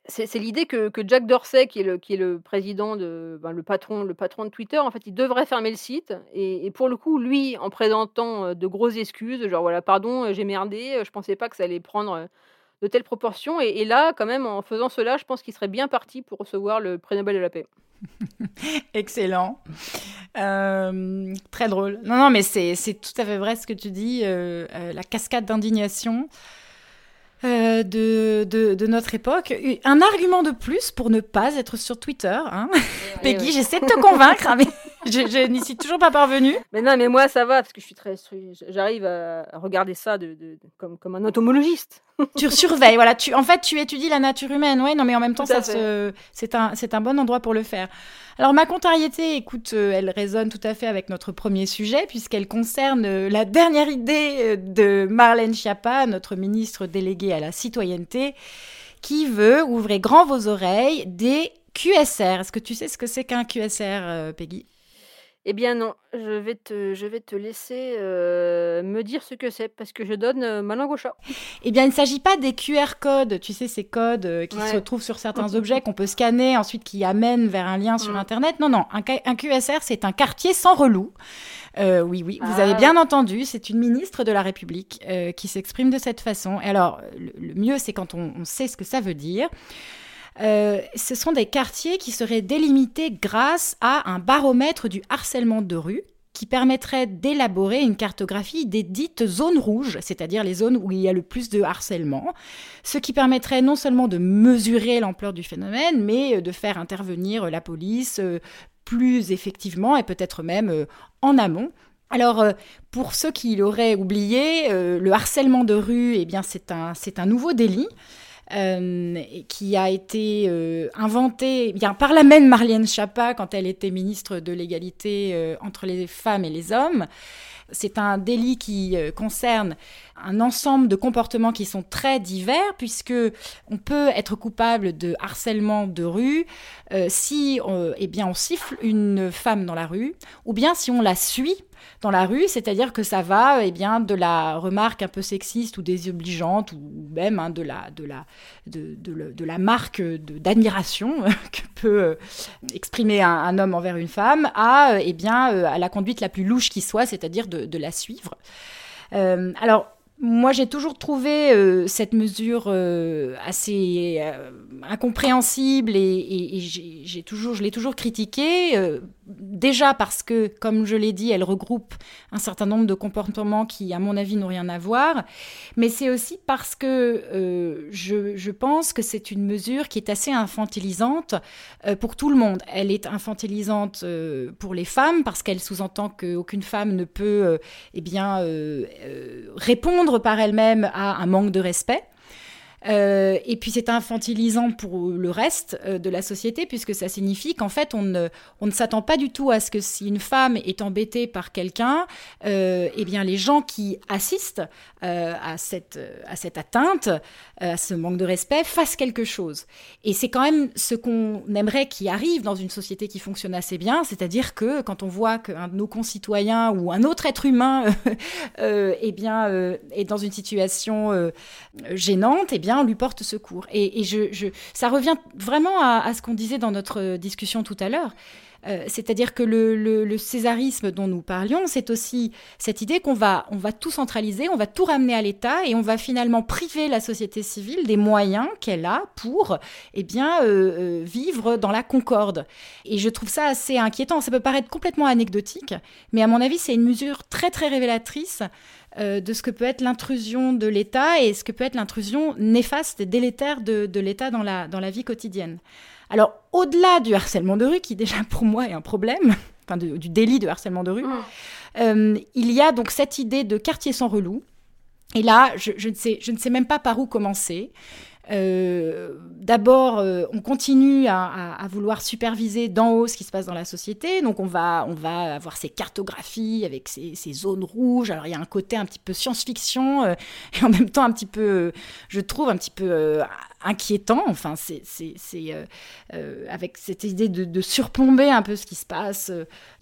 c'est l'idée que, Jack Dorsey, qui est le, président de, ben, le patron, le patron de Twitter, en fait, il devrait fermer le site. Et, pour le coup, lui, en présentant de grosses excuses, genre voilà, pardon, j'ai merdé, je pensais pas que ça allait prendre de telles proportions. Et, là, quand même, en faisant cela, je pense qu'il serait bien parti pour recevoir le prix Nobel de la paix. Excellent. Euh, très drôle. Non, non, mais c'est tout à fait vrai ce que tu dis. Euh, euh, la cascade d'indignation. de, de, notre époque. Un argument de plus pour ne pas être sur Twitter. Hein. Peggy, j'essaie de te convaincre, hein, mais je, n'y suis toujours pas parvenue. Mais non, mais moi ça va parce que je suis très, j'arrive à regarder ça de, comme, comme un entomologiste. tu surveilles, voilà. Tu, en fait, tu étudies la nature humaine, ouais. Non, mais en même temps, ça c'est un, c'est un bon endroit pour le faire. Alors ma contrariété, écoute, euh, elle résonne tout à fait avec notre premier sujet puisqu'elle concerne euh, la dernière idée euh, de Marlène Schiappa, notre ministre déléguée à la citoyenneté, qui veut ouvrir grand vos oreilles des QSR. Est-ce que tu sais ce que c'est qu'un QSR, Peggy? Eh bien non, je vais te je vais te laisser, euh, me dire ce que c'est parce que je donne, euh, ma langue au chat. Eh bien, il ne s'agit pas des QR codes, tu sais, ces codes, euh, qui se trouvent sur certains objets qu'on peut scanner, ensuite qui amènent vers un lien sur mmh. internet. Non, non, un un QSR, c'est un quartier sans relou. oui, oui, vous avez ah bien entendu, c'est une ministre de la République, qui s'exprime de cette façon et alors, le mieux, c'est quand on on sait ce que ça veut dire. Euh, ce sont des quartiers qui seraient délimités grâce à un baromètre du harcèlement de rue qui permettrait d'élaborer une cartographie des dites zones rouges, c'est-à-dire les zones où il y a le plus de harcèlement, ce qui permettrait non seulement de mesurer l'ampleur du phénomène, mais euh, de faire intervenir la police euh, plus effectivement et peut-être même en amont. Alors, pour ceux qui l'auraient oublié, le harcèlement de rue, eh bien, c'est un nouveau délit. Euh, qui a été euh, inventé bien par la même Marlène Schiappa quand elle était ministre de l'égalité euh, entre les femmes et les hommes. C'est un délit qui concerne un ensemble de comportements qui sont très divers puisque on peut être coupable de harcèlement de rue si eh bien on siffle une femme dans la rue ou bien si on la suit dans la rue, c'est-à-dire que ça va eh bien, de la remarque un peu sexiste ou désobligeante, ou même hein, de, la, de, la, de, de, la marque d'admiration que peut euh, exprimer un, homme envers une femme, à, euh, eh bien, euh, à la conduite la plus louche qui soit, c'est-à-dire de, la suivre. alors, moi, j'ai toujours trouvé cette mesure assez incompréhensible et, j'ai toujours, je l'ai toujours critiquée. Déjà parce que, comme je l'ai dit, elle regroupe un certain nombre de comportements qui, à mon avis, n'ont rien à voir. Mais c'est aussi parce que je, je, pense que c'est une mesure qui est assez infantilisante pour tout le monde. Elle est infantilisante pour les femmes parce qu'elle sous-entend qu'aucune femme ne peut, eh bien, répondre par elle-même à un manque de respect. Euh, et puis c'est infantilisant pour le reste euh, de la société puisque ça signifie qu'en fait on ne, s'attend pas du tout à ce que si une femme est embêtée par quelqu'un, euh, eh bien les gens qui assistent à, cette, à cette atteinte, à ce manque de respect, fassent quelque chose. Et c'est quand même ce qu'on aimerait qui arrive dans une société qui fonctionne assez bien, c'est-à-dire que quand on voit qu'un de nos concitoyens ou un autre être humain eh bien, est dans une situation gênante, eh bien on lui porte secours. Et, je, ça revient vraiment à, ce qu'on disait dans notre discussion tout à l'heure. Euh, c'est-à-dire que le, césarisme dont nous parlions, c'est aussi cette idée qu'on va, on va tout centraliser, on va tout ramener à l'État et on va finalement priver la société civile des moyens qu'elle a pour eh bien, euh, euh, vivre dans la concorde. Et je trouve ça assez inquiétant. Ça peut paraître complètement anecdotique, mais à mon avis, c'est une mesure très très révélatrice euh, de ce que peut être l'intrusion de l'État et ce que peut être l'intrusion néfaste et délétère de, l'État dans la, dans la vie quotidienne. Alors, au-delà du harcèlement de rue, qui déjà pour moi est un problème, enfin du délit de harcèlement de rue, mmh. euh, il y a donc cette idée de quartier sans relou. Et là, je, ne sais, je ne sais même pas par où commencer. Euh, d'abord, euh, on continue à, vouloir superviser d'en haut ce qui se passe dans la société. Donc, on va, avoir ces cartographies avec ces, zones rouges. Alors, il y a un côté un petit peu science-fiction euh, et en même temps un petit peu, je trouve, un petit peu inquiétant. Enfin, c'est avec cette idée de, de, surplomber un peu ce qui se passe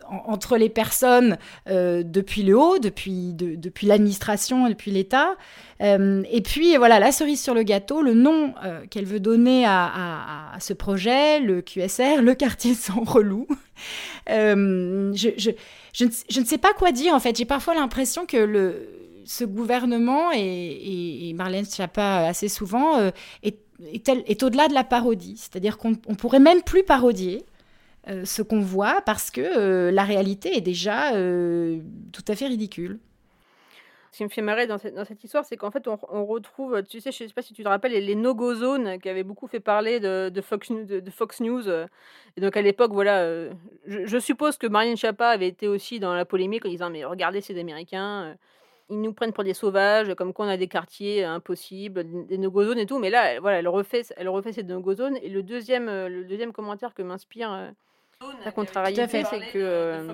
entre les personnes depuis le haut, depuis, depuis l'administration, depuis l'État. Euh, et puis voilà, la cerise sur le gâteau, le nom euh, qu'elle veut donner à, ce projet, le QSR, le quartier sans relou. Euh, je, je, je, ne, sais pas quoi dire en fait. J'ai parfois l'impression que le ce gouvernement, et, Marlène Schiappa assez souvent, euh, est, est, au-delà de la parodie. C'est-à-dire qu'on ne pourrait même plus parodier euh, ce qu'on voit parce que euh, la réalité est déjà tout à fait ridicule. Ce qui me fait marrer dans cette, histoire, c'est qu'en fait, on, retrouve, tu sais, je ne sais pas si tu te rappelles, les, no-go zones qui avaient beaucoup fait parler de, Fox, de, Fox, News. Et donc, à l'époque, voilà, je, suppose que Marianne Chapa avait été aussi dans la polémique en disant Mais regardez ces Américains, ils nous prennent pour des sauvages, comme quoi on a des quartiers impossibles, des no-go zones et tout. Mais là, voilà, elle refait, elle refait ces no-go zones. Et le deuxième, le deuxième commentaire que m'inspire la contrariété, c'est que euh,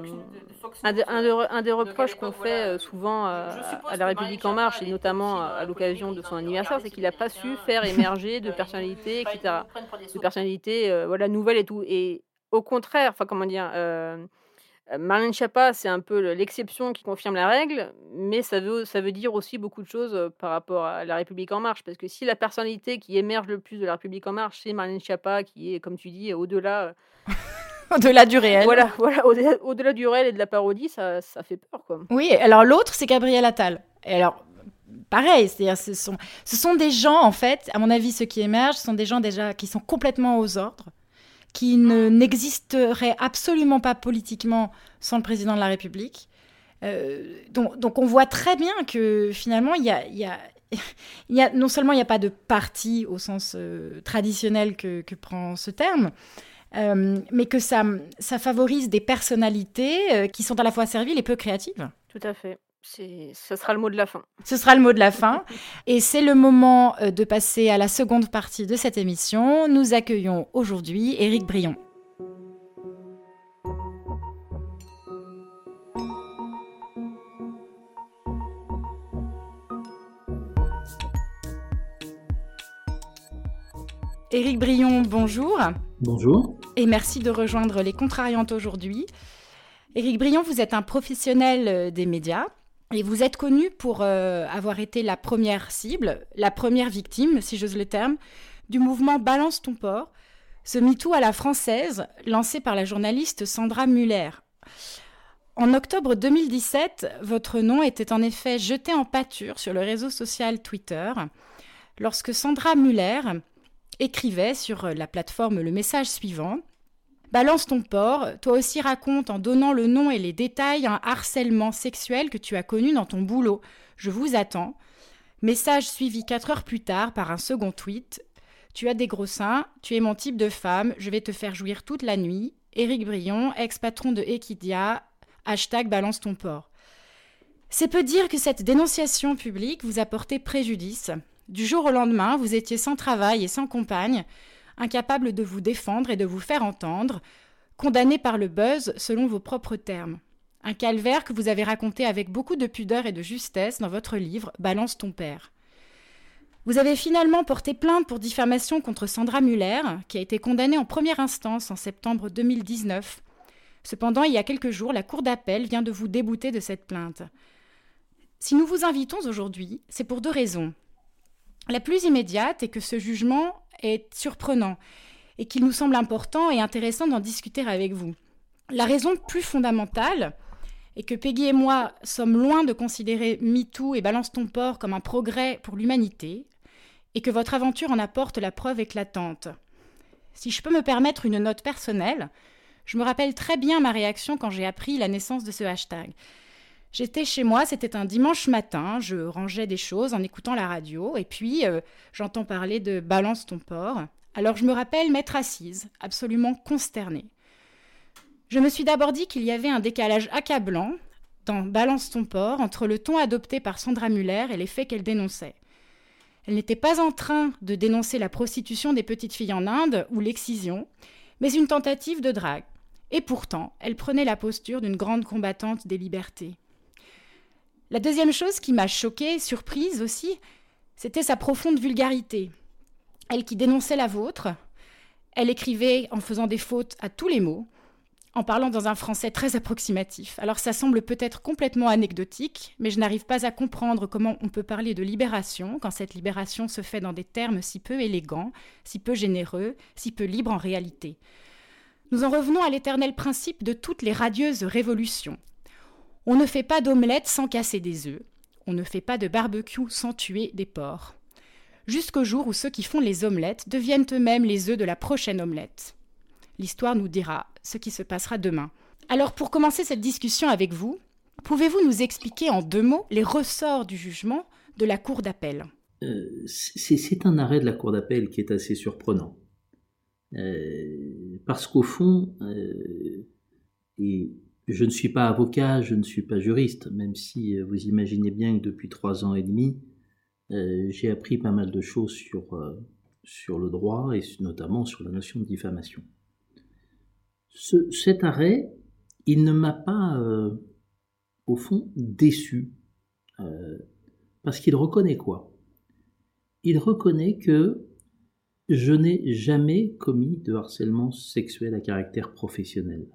un, des, reproches qu'on fait euh, souvent euh, à, La République En Marche, et notamment à l'occasion de son anniversaire, c'est qu'il n'a pas su faire émerger de personnalités, etc. De personnalités voilà, nouvelles et tout. Et au contraire, enfin, comment dire. Marlène Schiappa, c'est un peu l'exception qui confirme la règle, mais ça veut, ça veut dire aussi beaucoup de choses par rapport à La République En Marche. Parce que si la personnalité qui émerge le plus de La République En Marche, c'est Marlène Schiappa, qui est, comme tu dis, au-delà au-delà du réel. Voilà, voilà au-delà, du réel et de la parodie, ça, ça fait peur. Quoi. Oui, alors l'autre, c'est Gabriel Attal. Et alors, pareil, c'est-à-dire ce sont, ce sont des gens, en fait, à mon avis, ceux qui émergent, ce sont des gens déjà qui sont complètement aux ordres, qui ne, n'existeraient absolument pas politiquement sans le président de la République. Euh, donc, on voit très bien que finalement, il y a, non seulement il n'y a pas de parti au sens euh, traditionnel que, prend ce terme, euh, mais que ça, ça favorise des personnalités qui sont à la fois serviles et peu créatives. Tout à fait. Ce sera le mot de la fin. Ce sera le mot de la fin. Et c'est le moment euh, de passer à la seconde partie de cette émission. Nous accueillons aujourd'hui Éric Brion. Éric Brion, bonjour. Bonjour. Et merci de rejoindre les Contrariantes aujourd'hui. Éric Brion, vous êtes un professionnel euh, des médias et vous êtes connu pour euh, avoir été la première cible, la première victime, si j'ose le terme, du mouvement Balance ton port, ce MeToo à la française lancé par la journaliste Sandra Muller. En octobre 2017, votre nom était en effet jeté en pâture sur le réseau social Twitter lorsque Sandra Muller écrivait sur la plateforme le message suivant. Balance ton porc, toi aussi raconte en donnant le nom et les détails un harcèlement sexuel que tu as connu dans ton boulot. Je vous attends. Message suivi quatre heures plus tard par un second tweet. Tu as des gros seins, tu es mon type de femme, je vais te faire jouir toute la nuit. Éric Brion, ex-patron de Equidia, hashtag balance ton porc. C'est peu dire que cette dénonciation publique vous a porté préjudice. Du jour au lendemain, vous étiez sans travail et sans compagne, incapable de vous défendre et de vous faire entendre, condamné par le buzz selon vos propres termes. Un calvaire que vous avez raconté avec beaucoup de pudeur et de justesse dans votre livre Balance ton père. Vous avez finalement porté plainte pour diffamation contre Sandra Muller, qui a été condamnée en première instance en septembre 2019. Cependant, il y a quelques jours, la Cour d'appel vient de vous débouter de cette plainte. Si nous vous invitons aujourd'hui, c'est pour deux raisons. La plus immédiate est que ce jugement est surprenant et qu'il nous semble important et intéressant d'en discuter avec vous. La raison plus fondamentale est que Peggy et moi sommes loin de considérer MeToo et Balance ton port comme un progrès pour l'humanité et que votre aventure en apporte la preuve éclatante. Si je peux me permettre une note personnelle, je me rappelle très bien ma réaction quand j'ai appris la naissance de ce hashtag. J'étais chez moi, c'était un dimanche matin, je rangeais des choses en écoutant la radio, et puis euh, j'entends parler de Balance ton porc. Alors je me rappelle m'être assise, absolument consternée. Je me suis d'abord dit qu'il y avait un décalage accablant dans Balance ton porc entre le ton adopté par Sandra Muller et les faits qu'elle dénonçait. Elle n'était pas en train de dénoncer la prostitution des petites filles en Inde ou l'excision, mais une tentative de drague. Et pourtant, elle prenait la posture d'une grande combattante des libertés. La deuxième chose qui m'a choquée, surprise aussi, c'était sa profonde vulgarité. Elle qui dénonçait la vôtre, elle écrivait en faisant des fautes à tous les mots, en parlant dans un français très approximatif. Alors ça semble peut-être complètement anecdotique, mais je n'arrive pas à comprendre comment on peut parler de libération quand cette libération se fait dans des termes si peu élégants, si peu généreux, si peu libres en réalité. Nous en revenons à l'éternel principe de toutes les radieuses révolutions, on ne fait pas d'omelette sans casser des œufs. on ne fait pas de barbecue sans tuer des porcs. Jusqu'au jour où ceux qui font les omelettes deviennent eux-mêmes les œufs de la prochaine omelette. L'histoire nous dira ce qui se passera demain. Alors pour commencer cette discussion avec vous, pouvez-vous nous expliquer en deux mots les ressorts du jugement de la Cour d'appel? Euh, C'est un arrêt de la Cour d'appel qui est assez surprenant. Euh, parce qu'au fond, euh, je ne suis pas avocat, je ne suis pas juriste, même si vous imaginez bien que depuis trois ans et demi, j'ai appris pas mal de choses sur, sur le droit et notamment sur la notion de diffamation. Ce, cet arrêt, il ne m'a pas, euh, au fond, déçu. Euh, parce qu'il reconnaît quoi? Il reconnaît que je n'ai jamais commis de harcèlement sexuel à caractère professionnel.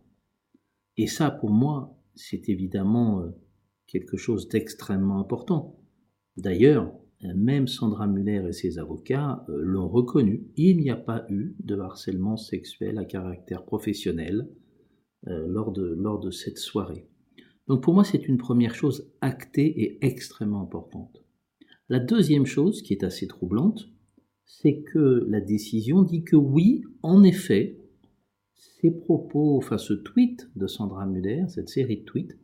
Et ça, pour moi, c'est évidemment euh, quelque chose d'extrêmement important. D'ailleurs, même Sandra Muller et ses avocats l'ont reconnu, il n'y a pas eu de harcèlement sexuel à caractère professionnel euh, lors, de, lors de cette soirée. Donc pour moi, c'est une première chose actée et extrêmement importante. La deuxième chose, qui est assez troublante, c'est que la décision dit que oui, en effet, ces propos, enfin ce tweet de Sandra Muller, cette série de tweets,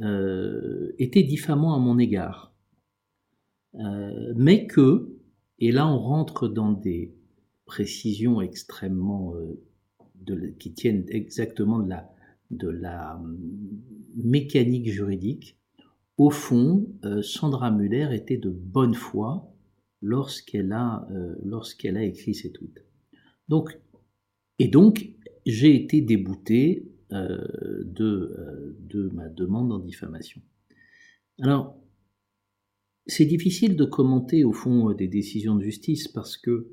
euh, était diffamant à mon égard. Euh, mais que, et là on rentre dans des précisions extrêmement qui tiennent exactement de la, de la hum, mécanique juridique, au fond, euh, Sandra Muller était de bonne foi lorsqu'elle a, euh, lorsqu'elle a écrit ces tweets. Donc, et donc, j'ai été débouté euh, de, de ma demande en diffamation. Alors, c'est difficile de commenter au fond des décisions de justice parce que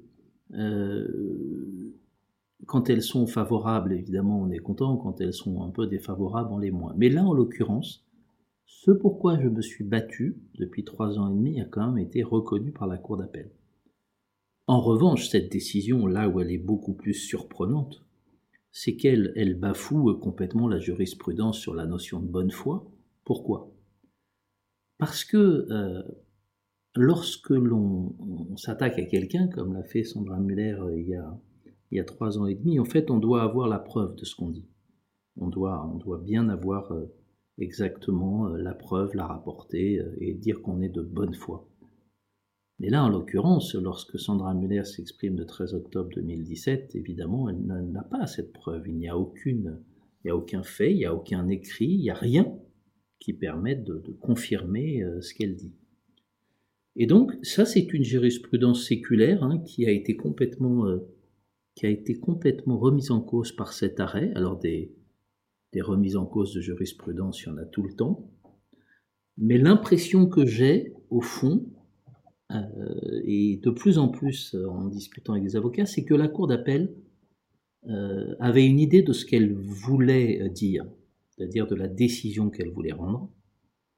quand elles sont favorables, évidemment, on est content. Quand elles sont un peu défavorables, on l'est moins. Mais là, en l'occurrence, ce pourquoi je me suis battu depuis trois ans et demi a quand même été reconnu par la Cour d'appel. En revanche, cette décision, là où elle est beaucoup plus surprenante, c'est qu'elle elle bafoue complètement la jurisprudence sur la notion de bonne foi. Pourquoi? Parce que euh, lorsque l'on s'attaque à quelqu'un, comme l'a fait Sandra Muller euh, il y a trois ans et demi, en fait, on doit avoir la preuve de ce qu'on dit. On doit, on doit bien avoir euh, exactement la preuve, la rapporter et dire qu'on est de bonne foi. Mais là, en l'occurrence, lorsque Sandra Muller s'exprime le 13 octobre 2017, évidemment, elle n'a pas cette preuve. Il n'y a aucune, il a aucun fait, il n'y a aucun écrit, il n'y a rien qui permette de, confirmer ce qu'elle dit. Et donc, ça, c'est une jurisprudence séculaire hein, qui a été complètement qui a été complètement remise en cause par cet arrêt. Alors des, des remises en cause de jurisprudence, il y en a tout le temps. Mais l'impression que j'ai, au fond, euh, et de plus en plus en discutant avec des avocats, c'est que la Cour d'appel euh, avait une idée de ce qu'elle voulait dire, c'est-à-dire de la décision qu'elle voulait rendre,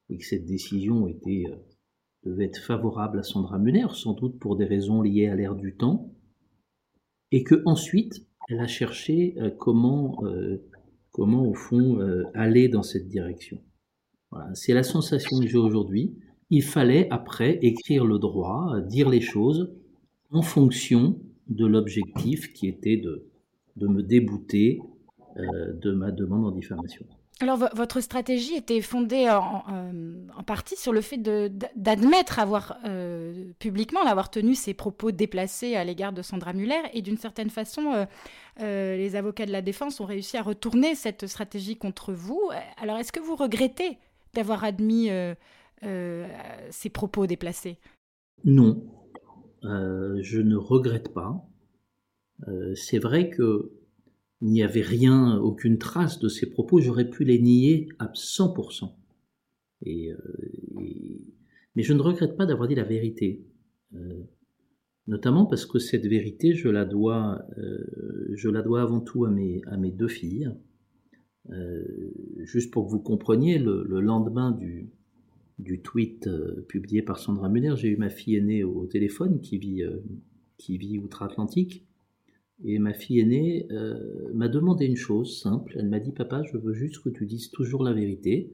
et que cette décision euh, devait être favorable à Sandra Muller, sans doute pour des raisons liées à l'ère du temps, et que ensuite elle a cherché euh, comment, euh, comment au fond euh, aller dans cette direction. Voilà, c'est la sensation que j'ai aujourd'hui. Il fallait après écrire le droit, dire les choses en fonction de l'objectif qui était de, de me débouter de ma demande en diffamation. Alors, votre stratégie était fondée en, en, partie sur le fait d'admettre avoir euh, publiquement avoir tenu ces propos déplacés à l'égard de Sandra Muller, et d'une certaine façon, euh, euh, les avocats de la défense ont réussi à retourner cette stratégie contre vous. Alors, est-ce que vous regrettez d'avoir admis ces propos déplacés Non, je ne regrette pas. C'est vrai que il n'y avait rien, aucune trace de ces propos, j'aurais pu les nier à 100%. Et, euh, mais je ne regrette pas d'avoir dit la vérité. Euh, notamment parce que cette vérité, je la dois, euh, je la dois avant tout à mes deux filles. juste pour que vous compreniez, le, lendemain du, du tweet publié par Sandra Muller, j'ai eu ma fille aînée au, téléphone qui vit, qui vit outre-Atlantique et ma fille aînée euh, m'a demandé une chose simple. Elle m'a dit Papa, je veux juste que tu dises toujours la vérité.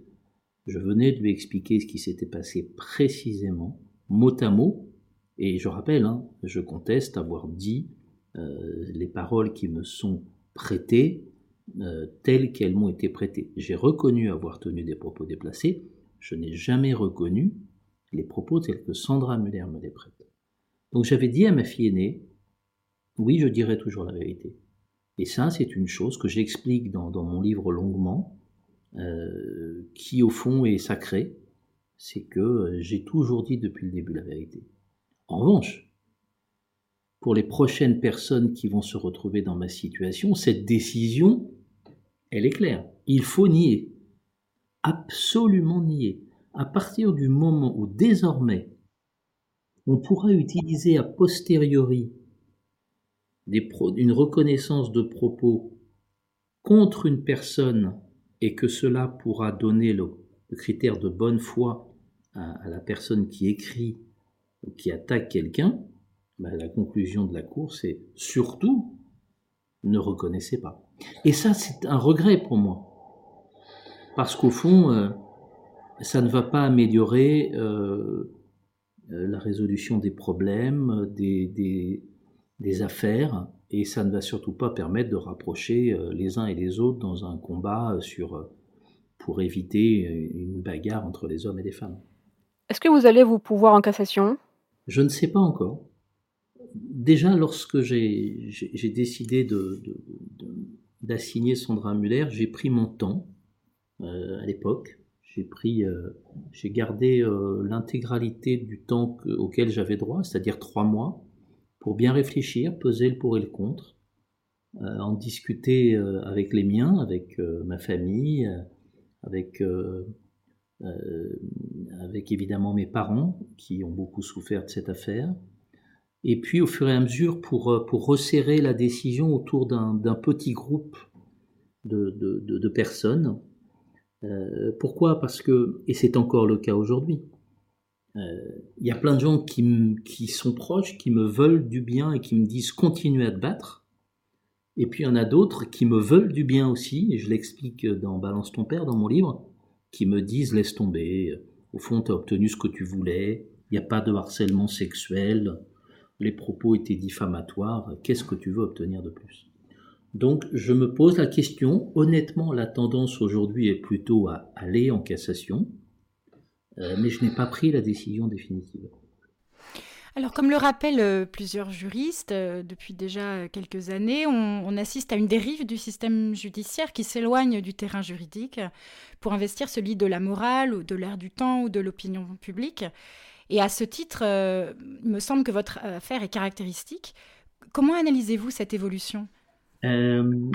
Je venais de lui expliquer ce qui s'était passé précisément, mot à mot, et je rappelle, hein, je conteste avoir dit euh, les paroles qui me sont prêtées euh, telles qu'elles m'ont été prêtées. J'ai reconnu avoir tenu des propos déplacés, je n'ai jamais reconnu les propos tels que Sandra Muller me les prête. Donc j'avais dit à ma fille aînée, oui, je dirai toujours la vérité. Et ça, c'est une chose que j'explique dans, mon livre longuement, euh, qui au fond est sacrée, c'est que j'ai toujours dit depuis le début la vérité. En revanche, pour les prochaines personnes qui vont se retrouver dans ma situation, cette décision, elle est claire. Il faut nier. Absolument nier. À partir du moment où désormais on pourra utiliser a posteriori une reconnaissance de propos contre une personne et que cela pourra donner le, critère de bonne foi à, la personne qui écrit qui attaque quelqu'un, bah, la conclusion de la Cour, c'est surtout ne reconnaissez pas. Et ça, c'est un regret pour moi. Parce qu'au fond, euh, ça ne va pas améliorer euh, euh, la résolution des problèmes, des, des, affaires, et ça ne va surtout pas permettre de rapprocher les uns et les autres dans un combat sur, pour éviter une bagarre entre les hommes et les femmes. Est-ce que vous allez vous pouvoir en cassation? Je ne sais pas encore. Déjà, lorsque j'ai décidé d'assigner de, Sandra Muller, j'ai pris mon temps à l'époque j'ai euh, gardé euh, l'intégralité du temps auquel j'avais droit, c'est-à-dire trois mois, pour bien réfléchir, peser le pour et le contre, euh, en discuter avec les miens, avec ma famille, avec évidemment mes parents qui ont beaucoup souffert de cette affaire. Et puis au fur et à mesure, pour, resserrer la décision autour d'un petit groupe de personnes, euh, pourquoi? Parce que, et c'est encore le cas aujourd'hui, euh, il y a plein de gens qui, qui, sont proches, qui me veulent du bien et qui me disent continue à te battre. Et puis il y en a d'autres qui me veulent du bien aussi, et je l'explique dans Balance ton père, dans mon livre, qui me disent laisse tomber, au fond tu as obtenu ce que tu voulais, il n'y a pas de harcèlement sexuel, les propos étaient diffamatoires, qu'est-ce que tu veux obtenir de plus? Donc je me pose la question, honnêtement la tendance aujourd'hui est plutôt à aller en cassation, euh, mais je n'ai pas pris la décision définitive. Alors, comme le rappellent euh, plusieurs juristes euh, depuis déjà quelques années, on, assiste à une dérive du système judiciaire qui s'éloigne du terrain juridique pour investir celui de la morale ou de l'air du temps ou de l'opinion publique. Et à ce titre, il me semble que votre affaire est caractéristique. Comment analysez-vous cette évolution? Euh,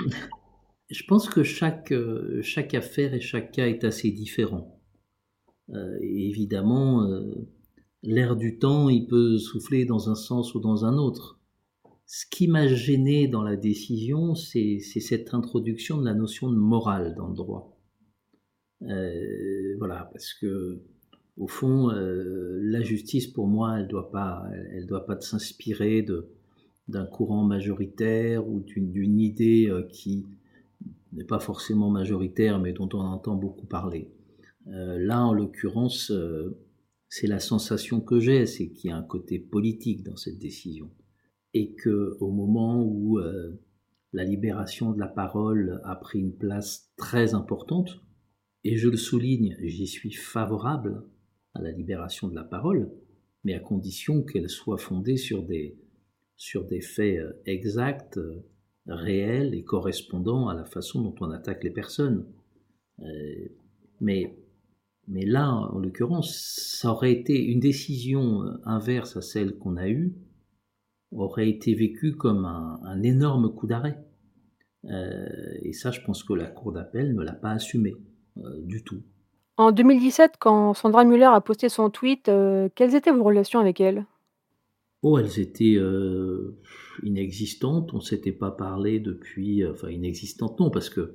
je pense que chaque, euh, chaque affaire et chaque cas est assez différent. Euh, évidemment, l'air du temps, il peut souffler dans un sens ou dans un autre. Ce qui m'a gêné dans la décision, c'est cette introduction de la notion de morale dans le droit. voilà, parce que au fond, la justice pour moi, elle doit pas, elle doit pas s'inspirer de d'un courant majoritaire ou d'une idée euh, qui n'est pas forcément majoritaire mais dont on entend beaucoup parler. Euh, là, en l'occurrence, euh, c'est la sensation que j'ai, c'est qu'il y a un côté politique dans cette décision. Et que au moment où la libération de la parole a pris une place très importante, et je le souligne, j'y suis favorable à la libération de la parole, mais à condition qu'elle soit fondée sur des, sur des faits euh, exacts, euh, réels et correspondant à la façon dont on attaque les personnes. Euh, mais, mais là, en l'occurrence, ça aurait été une décision inverse à celle qu'on a eue, aurait été vécue comme un, énorme coup d'arrêt. et ça, je pense que la Cour d'appel ne l'a pas assumé du tout. En 2017, quand Sandra Muller a posté son tweet, quelles étaient vos relations avec elle? Oh, elles étaient euh, inexistantes. On s'était pas parlé depuis, euh, enfin inexistantes non, parce que,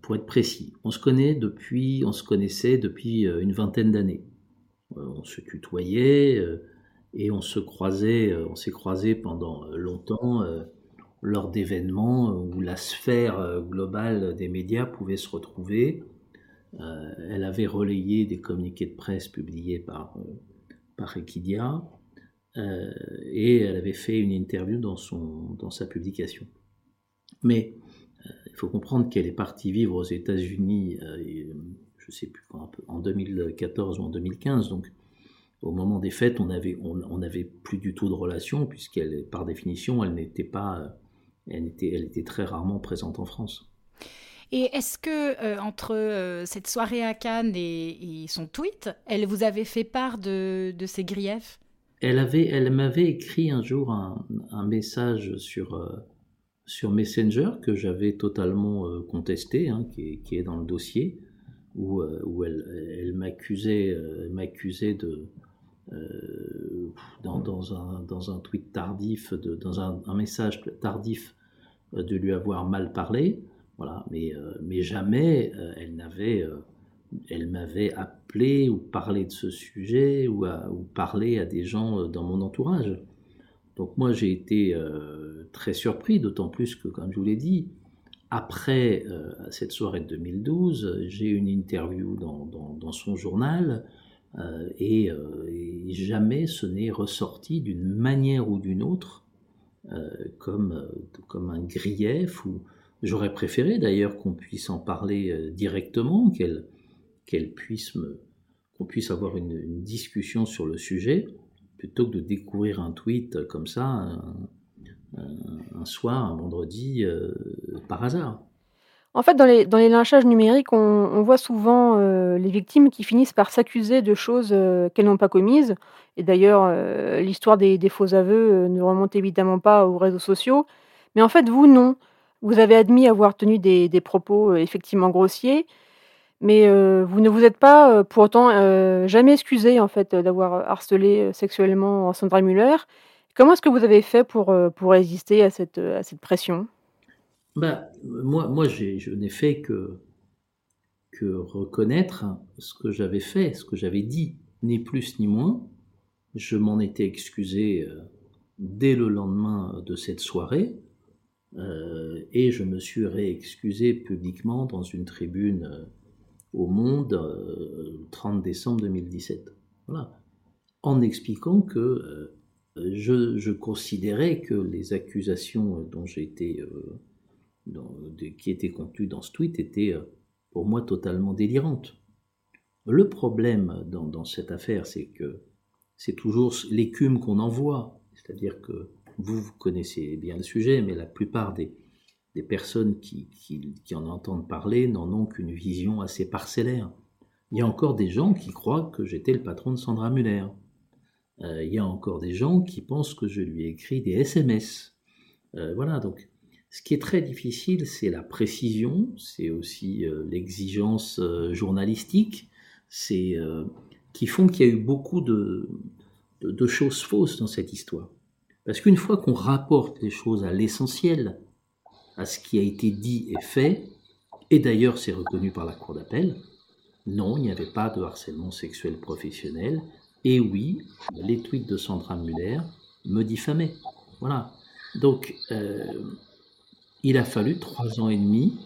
pour être précis, on se connaît depuis, on se connaissait depuis euh, une vingtaine d'années. on se tutoyait et on se croisait, on s'est croisé pendant longtemps lors d'événements où la sphère globale des médias pouvait se retrouver. elle avait relayé des communiqués de presse publiés par, par Equidia et elle avait fait une interview dans, son, dans sa publication. Mais il faut comprendre qu'elle est partie vivre aux États-Unis, je ne sais plus quand, en 2014 ou en 2015, donc au moment des fêtes, on n'avait on, avait plus du tout de relation, puisqu'elle, par définition, elle n'était pas, elle était, elle était très rarement présente en France. Et est-ce que euh, entre euh, cette soirée à Cannes et, son tweet, elle vous avait fait part de, de ses griefs? Elle avait, elle m'avait écrit un jour un, message sur euh, sur Messenger que j'avais totalement contesté, hein, qui, est, dans le dossier, où, où elle, m'accusait, m'accusait de euh, dans, un, dans, un, tweet tardif, de, dans un, message tardif, euh, de lui avoir mal parlé. Voilà, mais, euh, mais jamais elle n'avait, elle m'avait appelé ou parlé de ce sujet ou, parlé à des gens dans mon entourage. Donc moi j'ai été très surpris, d'autant plus que, comme je vous l'ai dit, après cette soirée de 2012, j'ai une interview dans, son journal euh, euh, et, jamais ce n'est ressorti d'une manière ou d'une autre euh, comme, comme un grief. Ou... J'aurais préféré d'ailleurs qu'on puisse en parler directement, qu'elle qu'elle puisse qu'on puisse avoir une, discussion sur le sujet, plutôt que de découvrir un tweet comme ça un, soir, un vendredi, par hasard. En fait, dans les, lynchages numériques, on, voit souvent euh, les victimes qui finissent par s'accuser de choses euh, qu'elles n'ont pas commises. Et d'ailleurs, euh, l'histoire des, faux aveux ne remonte évidemment pas aux réseaux sociaux. Mais en fait, vous, non. Vous avez admis avoir tenu des, propos effectivement grossiers, mais vous ne vous êtes pas pour autant jamais excusé en fait d'avoir harcelé sexuellement Sandra Muller. Comment est-ce que vous avez fait pour, pour résister à cette, à cette pression? Bah, moi, moi je n'ai fait que, que reconnaître ce que j'avais fait, ce que j'avais dit, ni plus ni moins. Je m'en étais excusé euh, dès le lendemain de cette soirée, euh, et je me suis réexcusé publiquement dans une tribune euh, au Monde le 30 décembre 2017. Voilà. En expliquant que je, je, considérais que les accusations dont j'ai été qui était contenu dans ce tweet était euh, pour moi totalement délirante. Le problème dans, cette affaire, c'est que c'est toujours l'écume qu'on envoie. C'est-à-dire que vous, vous, connaissez bien le sujet, mais la plupart des, des personnes qui, en entendent parler n'en ont qu'une vision assez parcellaire. Il y a encore des gens qui croient que j'étais le patron de Sandra Muller. Euh, il y a encore des gens qui pensent que je lui ai écrit des SMS. Euh, voilà, donc ce qui est très difficile, c'est la précision, c'est aussi euh, l'exigence journalistique, c'est qui font qu'il y a eu beaucoup de, choses fausses dans cette histoire. Parce qu'une fois qu'on rapporte les choses à l'essentiel, à ce qui a été dit et fait, et d'ailleurs c'est reconnu par la Cour d'appel, non, il n'y avait pas de harcèlement sexuel professionnel, et oui, les tweets de Sandra Muller me diffamaient. Voilà. Donc, il a fallu trois ans et demi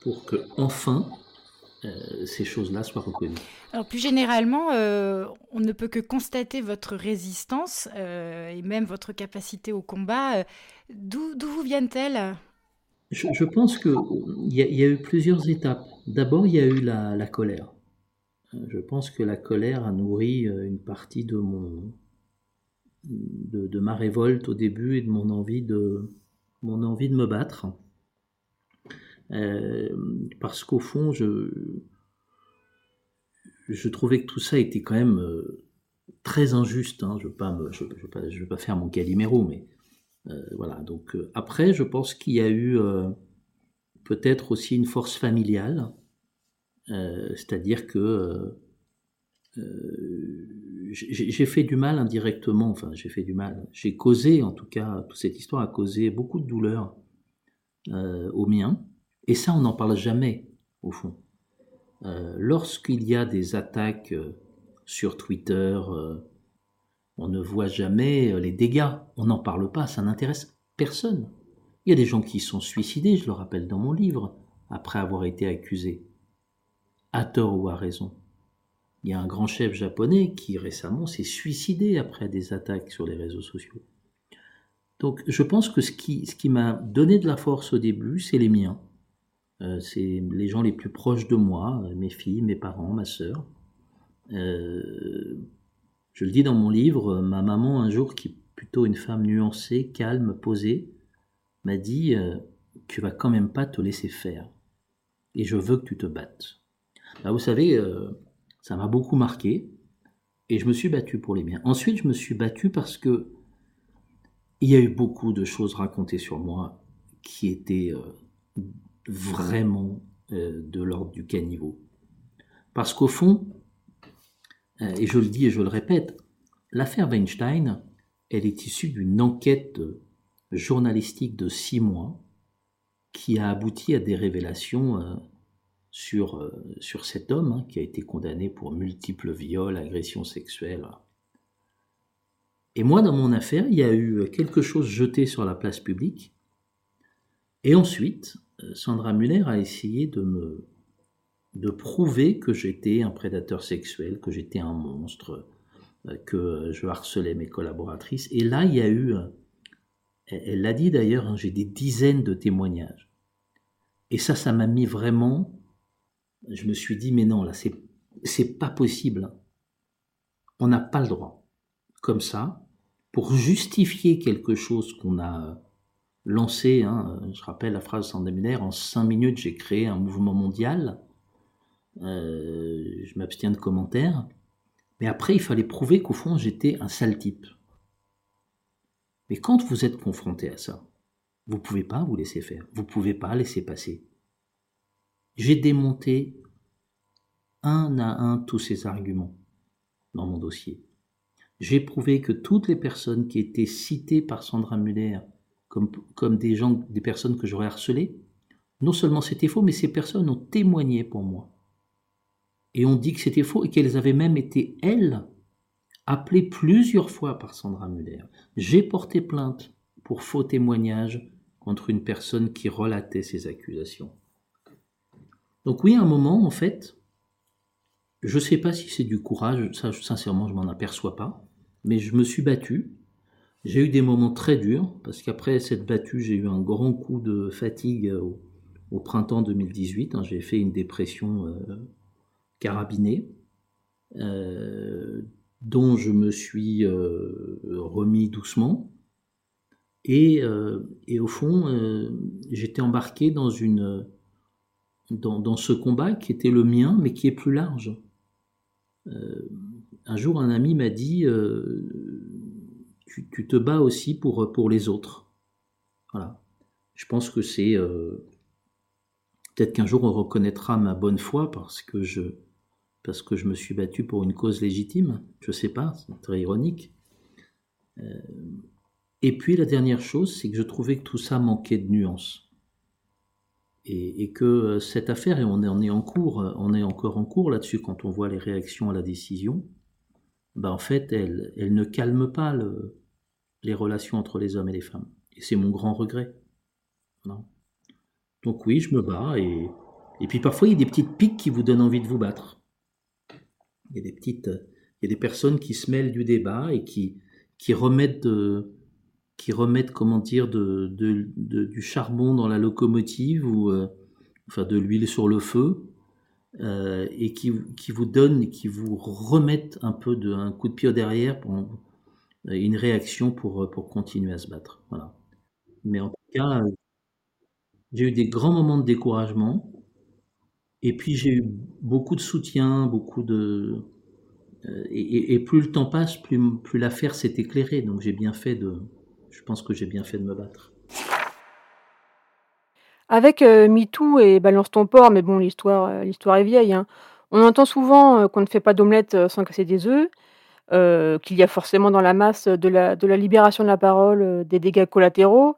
pour que enfin euh, ces choses-là soient reconnues. Alors plus généralement, euh, on ne peut que constater votre résistance euh, et même votre capacité au combat. D'où vous viennent-elles? Je, pense qu'il y, y, a eu plusieurs étapes. D'abord, il y a eu la, colère. Je pense que la colère a nourri une partie de mon de, ma révolte au début et de mon envie de, mon envie de me battre. Euh, parce qu'au fond, je, je trouvais que tout ça était quand même euh, très injuste. Hein. Je ne veux, pas pas, faire mon caliméro, mais euh, voilà. Donc après, je pense qu'il y a eu peut-être aussi une force familiale, c'est-à-dire que j'ai fait du mal indirectement, enfin j'ai fait du mal, j'ai causé en tout cas, toute cette histoire a causé beaucoup de douleur euh, aux miens, et ça on n'en parle jamais au fond. Euh, Lorsqu'il y a des attaques euh, sur Twitter, euh, on ne voit jamais les dégâts, on n'en parle pas, ça n'intéresse personne. Il y a des gens qui sont suicidés, je le rappelle dans mon livre, après avoir été accusés. à tort ou à raison. Il y a un grand chef japonais qui récemment s'est suicidé après des attaques sur les réseaux sociaux. Donc je pense que ce qui, m'a donné de la force au début, c'est les miens. Euh, c'est les gens les plus proches de moi, euh, mes filles, mes parents, ma sœur. Euh, je le dis dans mon livre, ma maman un jour, qui est plutôt une femme nuancée, calme, posée, m'a dit Tu vas quand même pas te laisser faire. Et je veux que tu te battes. Bah, vous savez, ça m'a beaucoup marqué. Et je me suis battu pour les miens. Ensuite, je me suis battu parce que il y a eu beaucoup de choses racontées sur moi qui étaient vraiment euh, de l'ordre du caniveau. Parce qu'au fond, euh, et je le dis et je le répète, l'affaire Weinstein, elle est issue d'une enquête journalistique de six mois qui a abouti à des révélations euh, sur, sur cet homme hein, qui a été condamné pour multiples viols, agressions sexuelles. Et moi, dans mon affaire, il y a eu quelque chose jeté sur la place publique. Et ensuite, euh, Sandra Muller a essayé de me de prouver que j'étais un prédateur sexuel, que j'étais un monstre, euh, que je harcelais mes collaboratrices. Et là, il y a eu, euh, elle l'a dit d'ailleurs, hein, j'ai des dizaines de témoignages. Et ça, ça m'a mis vraiment, je me suis dit, mais non, là, c'est, pas possible. On n'a pas le droit. Comme ça, pour justifier quelque chose qu'on a lancé, hein, je rappelle la phrase Sandaminaire, en cinq minutes j'ai créé un mouvement mondial. Euh, je m'abstiens de commentaires. Mais après, il fallait prouver qu'au fond, j'étais un sale type. Mais quand vous êtes confronté à ça, vous pouvez pas vous laisser faire. Vous pouvez pas laisser passer. J'ai démonté un à un tous ces arguments dans mon dossier. J'ai prouvé que toutes les personnes qui étaient citées par Sandra Muller comme, des gens, des personnes que j'aurais harcelées, non seulement c'était faux, mais ces personnes ont témoigné pour moi. Et ont dit que c'était faux et qu'elles avaient même été, elles, appelées plusieurs fois par Sandra Muller. J'ai porté plainte pour faux témoignage contre une personne qui relatait ces accusations. Donc oui, à un moment, en fait, je ne sais pas si c'est du courage, sincèrement je m'en aperçois pas, mais je me suis battu, j'ai eu des moments très durs, parce qu'après cette battue, j'ai eu un grand coup de fatigue au, printemps 2018. Hein. j'ai fait une dépression euh, carabinée, euh, dont je me suis euh, remis doucement. Et, au fond, j'étais embarqué dans, une, dans, ce combat qui était le mien, mais qui est plus large. un jour, un ami m'a dit tu, te bats aussi pour, pour les autres. Voilà. Je pense que c'est. Euh, peut-être qu'un jour on reconnaîtra ma bonne foi parce que je, parce que je me suis battu pour une cause légitime. Je sais pas, c'est très ironique. Euh, et puis la dernière chose, c'est que je trouvais que tout ça manquait de nuances. Et, que euh, cette affaire, et on est en cours, on est encore en cours là-dessus quand on voit les réactions à la décision, ben en fait, elle, elle ne calme pas le, les relations entre les hommes et les femmes. Et c'est mon grand regret. Donc oui, je me bats et, et puis parfois il y a des petites piques qui vous donnent envie de vous battre. Il y a des petites, il y a des personnes qui se mêlent du débat et qui, qui remettent, qui remettent comment dire, de, de, du charbon dans la locomotive ou euh, enfin de l'huile sur le feu euh, et qui, qui vous donnent, qui vous remettent un peu de, un coup de pied derrière pour, une réaction pour, euh, pour continuer à se battre. Voilà. Mais en tout cas, euh, j'ai eu des grands moments de découragement. Et puis j'ai eu beaucoup de soutien, beaucoup de. Euh, et, plus le temps passe, plus, plus l'affaire s'est éclairée. Donc j'ai bien fait de. Je pense que j'ai bien fait de me battre. Avec MeToo et Balance ton port, mais bon, l'histoire, l'histoire est vieille. Hein. On entend souvent qu'on ne fait pas d'omelette sans casser des œufs. Euh, qu'il y a forcément dans la masse de la de la libération de la parole, euh, des dégâts collatéraux,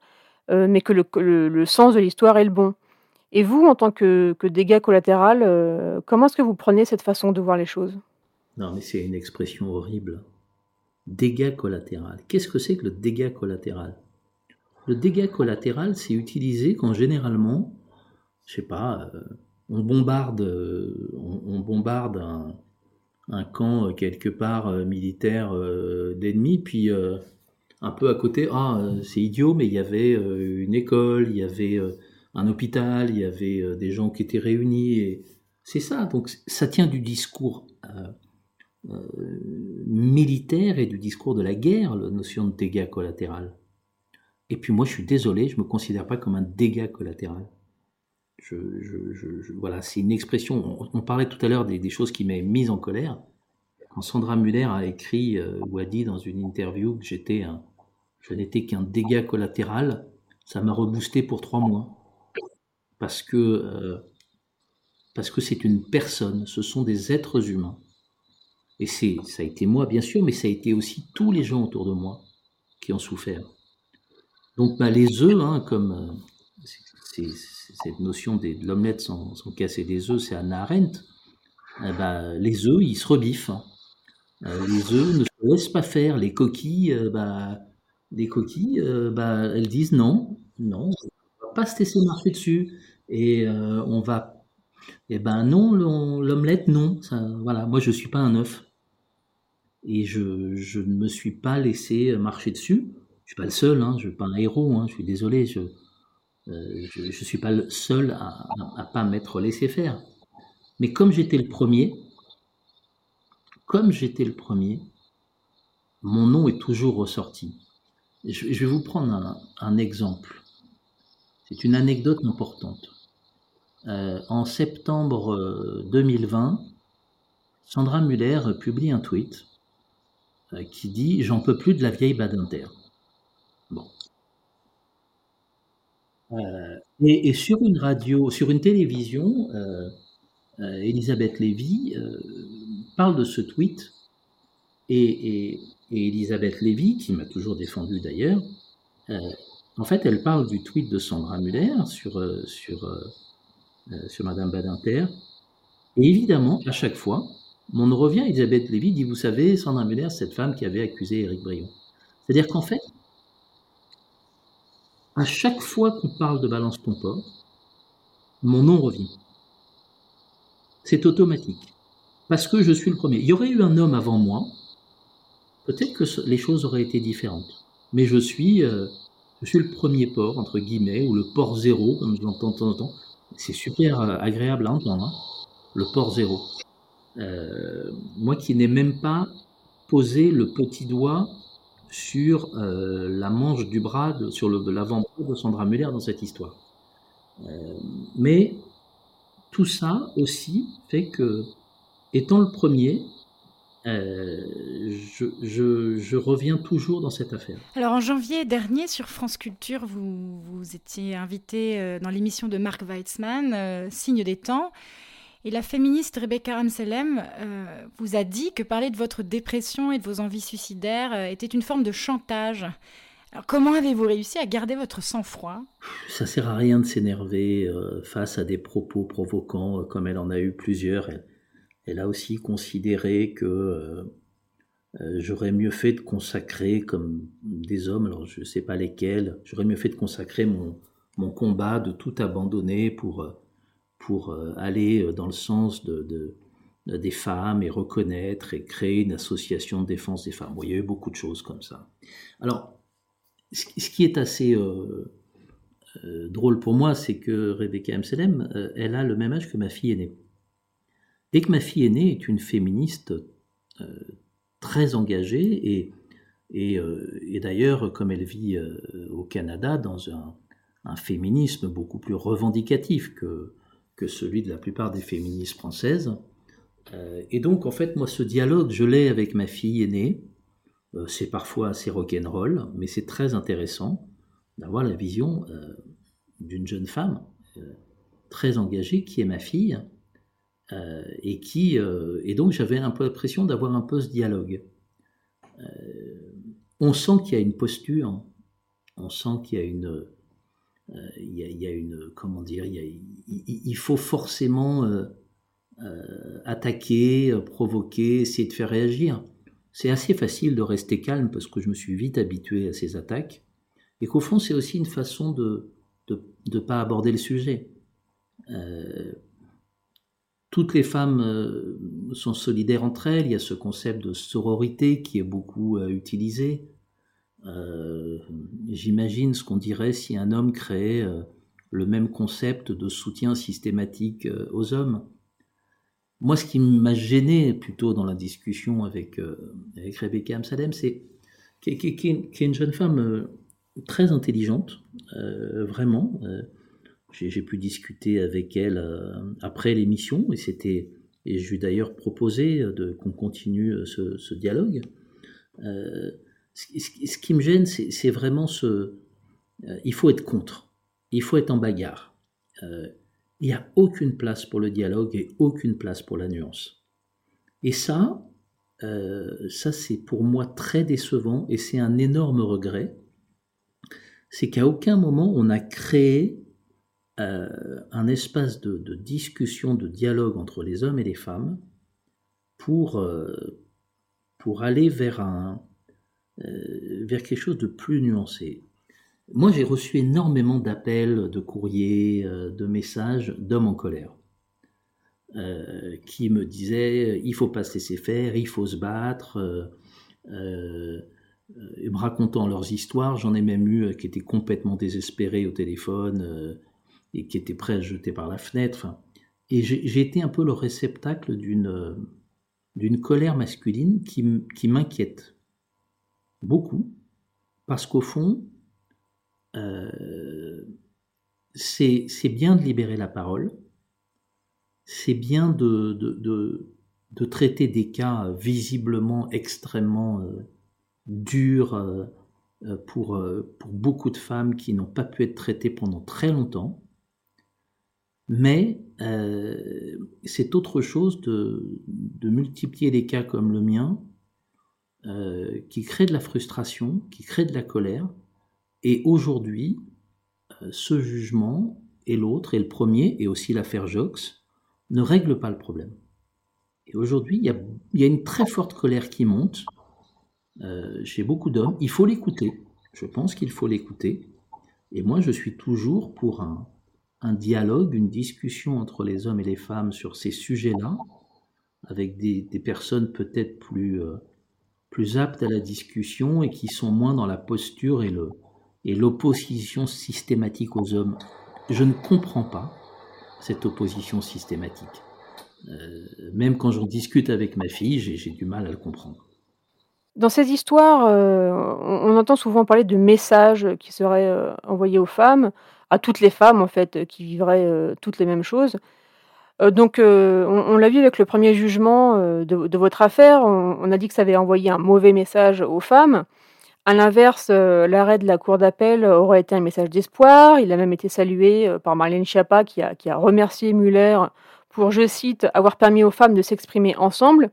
euh, mais que le le sens de l'histoire est le bon. Et vous, en tant que que dégât collatéral, comment est-ce que vous prenez cette façon de voir les choses? Non, mais c'est une expression horrible. Dégât collatéral. Qu'est-ce que c'est que le dégât collatéral? Le dégât collatéral, c'est utilisé quand généralement, je sais pas, on bombarde, on, bombarde un, camp quelque part militaire d'ennemis, puis un peu à côté, ah, c'est idiot, mais il y avait une école, il y avait un hôpital, il y avait des gens qui étaient réunis, et c'est ça. Donc ça tient du discours militaire et du discours de la guerre, la notion de dégâts collatéral. Et puis moi, je suis désolé, je me considère pas comme un dégât collatéral. Je, voilà, c'est une expression. On, parlait tout à l'heure des, choses qui m'avaient mis en colère. Quand Sandra Muller a écrit euh, ou a dit dans une interview que j'étais un, je n'étais qu'un dégât collatéral, ça m'a reboosté pour trois mois. Parce que euh, parce que c'est une personne, ce sont des êtres humains. Et c'est, ça a été moi bien sûr, mais ça a été aussi tous les gens autour de moi qui ont souffert. Donc bah, les œufs, hein, comme euh, cette notion de l'omelette sans, casser des œufs, c'est Anna Arendt. Bah, les œufs, ils se rebiffent. Hein. Euh, les œufs ne se laissent pas faire. Les coquilles, bah, les coquilles, bah, elles disent non, non, pas se laisser marcher dessus. Et on va, eh ben non, l'omelette, non. Ça, voilà, moi je suis pas un œuf. Et je, je ne me suis pas laissé marcher dessus. Je suis pas le seul, hein, je suis pas un héros, hein, je suis désolé, je, euh, suis pas le seul à, à, pas m'être laissé faire. Mais comme j'étais le premier, comme j'étais le premier, mon nom est toujours ressorti. Je, vais vous prendre un exemple. C'est une anecdote importante. Euh, en septembre 2020, euh, Sandra Muller publie un tweet euh, qui dit J'en peux plus de la vieille Badinter. Bon. Et, sur une radio, sur une télévision, Elisabeth Lévy parle de ce tweet et, et, Elisabeth Lévy, qui m'a toujours défendu d'ailleurs, en fait, elle parle du tweet de Sandra Muller sur, sur, sur Madame Badinter. Et évidemment, à chaque fois, on revient, Elisabeth Lévy dit, vous savez, Sandra Muller, cette femme qui avait accusé Éric Brion. C'est-à-dire qu'en fait, à chaque fois qu'on parle de balance ton mon nom revient. C'est automatique. Parce que je suis le premier. Il y aurait eu un homme avant moi, peut-être que les choses auraient été différentes. Mais je suis, euh, je suis le premier port, entre guillemets, ou le port zéro, comme je l'entends de temps en temps. C'est super euh, agréable à entendre, hein, le port zéro. Euh, moi qui n'ai même pas posé le petit doigt sur euh, la manche du bras, sur l'avant-bras de Sandra Muller dans cette histoire. Mais tout ça aussi fait que, étant le premier, euh, je, reviens toujours dans cette affaire. Alors en janvier dernier, sur France Culture, vous, vous étiez invité dans l'émission de Marc Weitzmann, Signe des temps. Et la féministe Rebecca Amselem euh, vous a dit que parler de votre dépression et de vos envies suicidaires euh, était une forme de chantage. Alors comment avez-vous réussi à garder votre sang-froid? Ça sert à rien de s'énerver euh, face à des propos provoquants comme elle en a eu plusieurs. Elle, a aussi considéré que j'aurais mieux fait de consacrer, comme des hommes, alors je ne sais pas lesquels, j'aurais mieux fait de consacrer mon, mon combat, de tout abandonner pour pour euh, aller euh, dans le sens de, des femmes et reconnaître et créer une association de défense des femmes. il y a eu beaucoup de choses comme ça. Alors, ce qui est assez euh, drôle pour moi, c'est que Rebecca M. elle a le même âge que ma fille aînée. Et que ma fille aînée est une féministe très engagée et, et, d'ailleurs, comme elle vit au Canada, dans un, un, féminisme beaucoup plus revendicatif que, que celui de la plupart des féministes françaises. Euh, et donc, en fait, moi, ce dialogue, je l'ai avec ma fille aînée. Euh, c'est parfois assez rock'n'roll, mais c'est très intéressant d'avoir la vision euh, d'une jeune femme très engagée qui est ma fille. Et qui et donc j'avais un peu l'impression d'avoir un peu ce dialogue. on sent qu'il y a une posture, on sent qu'il y a une, euh, il y, a une comment dire il, faut forcément euh, euh, attaquer, provoquer, essayer de faire réagir. C'est assez facile de rester calme parce que je me suis vite habitué à ces attaques et qu'au fond c'est aussi une façon de ne pas aborder le sujet. Toutes les femmes euh, sont solidaires entre elles. Il y a ce concept de sororité qui est beaucoup euh, utilisé. Euh, j'imagine ce qu'on dirait si un homme créait le même concept de soutien systématique aux hommes. Moi, ce qui m'a gêné plutôt dans la discussion avec, avec Rebecca Amsalem, c'est qui est une jeune femme très intelligente, vraiment j'ai pu discuter avec elle euh, après l'émission et c'était et je lui ai d'ailleurs proposé de qu'on continue euh, ce, dialogue. Euh, ce, qui me gêne, c'est vraiment ce. il faut être contre. Il faut être en bagarre. il n'y a aucune place pour le dialogue et aucune place pour la nuance. Et ça, ça c'est pour moi très décevant et c'est un énorme regret. C'est qu'à aucun moment on a créé euh, un espace de, discussion, de dialogue entre les hommes et les femmes pour, euh, pour aller vers, un, euh, vers quelque chose de plus nuancé. Moi, j'ai reçu énormément d'appels, de courriers, de messages d'hommes en colère. qui me disaient il faut pas se laisser faire, il faut se battre, me racontant leurs histoires. J'en ai même eu qui étaient complètement désespérés au téléphone, et qui était prêt à jeter par la fenêtre. et j'ai été un peu le réceptacle d'une d'une colère masculine qui, qui m'inquiète beaucoup, parce qu'au fond, euh, c'est bien de libérer la parole, c'est bien de, de, de, traiter des cas visiblement extrêmement euh, durs euh, pour, pour beaucoup de femmes qui n'ont pas pu être traitées pendant très longtemps. Mais euh, c'est autre chose de, multiplier des cas comme le mien, euh, qui crée de la frustration, qui crée de la colère. Et aujourd'hui, euh, ce jugement et l'autre, et le premier, et aussi l'affaire Jox, ne règlent pas le problème. Et aujourd'hui, il y, y a, une très forte colère qui monte chez beaucoup d'hommes. Il faut l'écouter. Je pense qu'il faut l'écouter. Et moi, je suis toujours pour un, un dialogue, une discussion entre les hommes et les femmes sur ces sujets-là, avec des, personnes peut-être plus, euh, plus aptes à la discussion et qui sont moins dans la posture et le et l'opposition systématique aux hommes. Je ne comprends pas cette opposition systématique. Euh, même quand j'en discute avec ma fille, j'ai du mal à le comprendre. Dans ces histoires, euh, on, entend souvent parler de messages qui seraient envoyés aux femmes à toutes les femmes en fait, qui vivraient, euh, toutes les mêmes choses. Euh, donc, euh, on l'a vu avec le premier jugement, de votre affaire, on a dit que ça avait envoyé un mauvais message aux femmes. À l'inverse, l'arrêt de la cour d'appel aurait été un message d'espoir. Il a même été salué, par Marlène Schiappa qui a qui a remercié Muller pour, je cite: «avoir permis aux femmes de s'exprimer ensemble».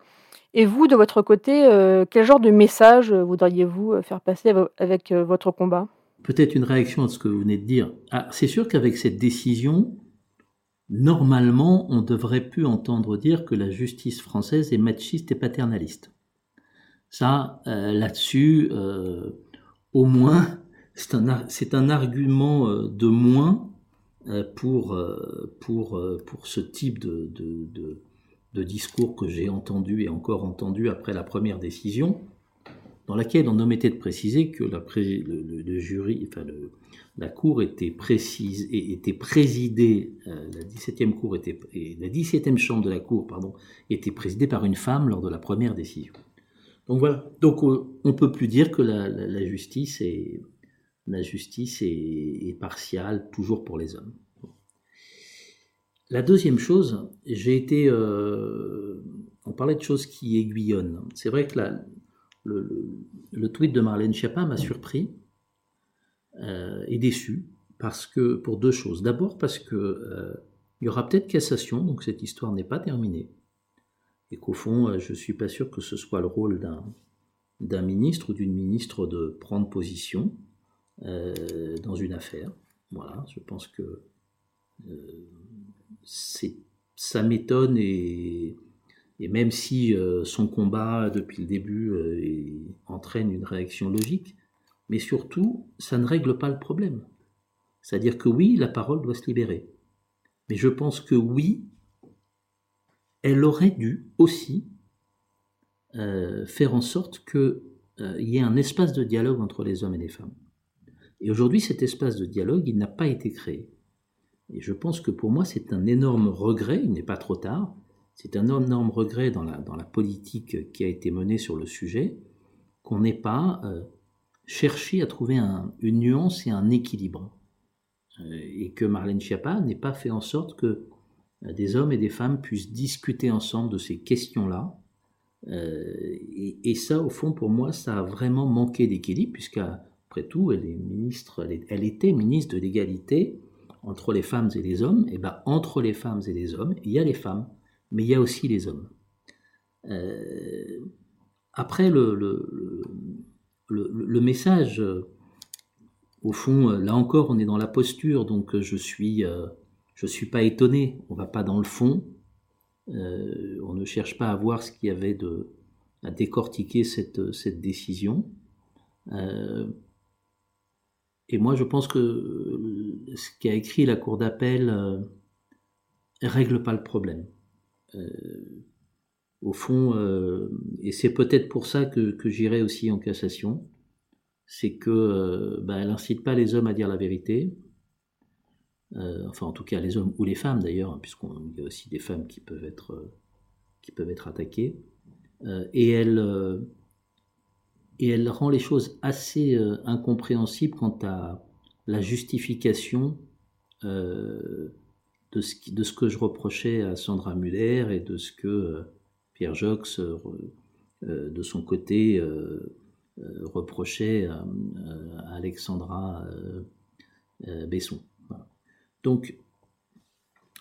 Et vous, de votre côté, quel genre de message, voudriez-vous, faire passer avec, votre combat? Peut-être une réaction à ce que vous venez de dire. Ah, c'est sûr qu'avec cette décision, normalement, on devrait plus entendre dire que la justice française est machiste et paternaliste. Ça, euh, là-dessus, euh, au moins, c'est un, argument euh, de moins pour, pour, pour ce type de, de, de discours que j'ai entendu et encore entendu après la première décision dans laquelle on omettait de préciser que la le, jury, enfin la cour était précise était présidée, euh, la 17e cour était, la 17e chambre de la cour, pardon, était présidée par une femme lors de la première décision. Donc voilà. Donc euh, on peut plus dire que la, justice est, la justice est, partiale toujours pour les hommes. La deuxième chose, j'ai été, euh, on parlait de choses qui aiguillonnent. C'est vrai que la, le, tweet de Marlène Schiappa m'a surpris euh, et déçu parce que pour deux choses. D'abord parce que euh, il y aura peut-être cassation, donc cette histoire n'est pas terminée et qu'au fond, euh, je suis pas sûr que ce soit le rôle d'un ministre ou d'une ministre de prendre position dans une affaire. Voilà, je pense que ça m'étonne et et même si euh, son combat depuis le début euh, entraîne une réaction logique, mais surtout, ça ne règle pas le problème. C'est-à-dire que oui, la parole doit se libérer. Mais je pense que oui, elle aurait dû aussi euh, faire en sorte qu'il y ait un espace de dialogue entre les hommes et les femmes. Et aujourd'hui, cet espace de dialogue, il n'a pas été créé. Et je pense que pour moi, c'est un énorme regret, il n'est pas trop tard, c'est un énorme regret dans la, politique qui a été menée sur le sujet, qu'on n'ait pas euh, cherché à trouver une nuance et un équilibre. et que Marlène Schiappa n'ait pas fait en sorte que des hommes et des femmes puissent discuter ensemble de ces questions-là. Euh, et, ça, au fond, pour moi, ça a vraiment manqué d'équilibre, puisqu'après tout, elle, est ministre, elle, était ministre de l'égalité entre les femmes et les hommes. Et ben, entre les femmes et les hommes, il y a les femmes, mais il y a aussi les hommes. Euh, après, le, message, au fond, là encore, on est dans la posture, donc je suis euh, ne suis pas étonné, on ne va pas dans le fond, euh, on ne cherche pas à voir ce qu'il y avait de, à décortiquer cette, cette décision. Euh, et moi, je pense que ce qu'a écrit la Cour d'appel euh, règle pas le problème. Au fond, et c'est peut-être pour ça que, j'irai aussi en cassation, c'est que bah, elle incite pas les hommes à dire la vérité, euh, enfin en tout cas les hommes ou les femmes d'ailleurs, puisqu'il y a aussi des femmes qui peuvent être, euh, qui peuvent être attaquées, euh, et, elle, et elle rend les choses assez incompréhensibles quant à la justification de ce, que je reprochais à Sandra Muller et de ce que Pierre Jox, de son côté, reprochait à, Alexandra Besson. Donc,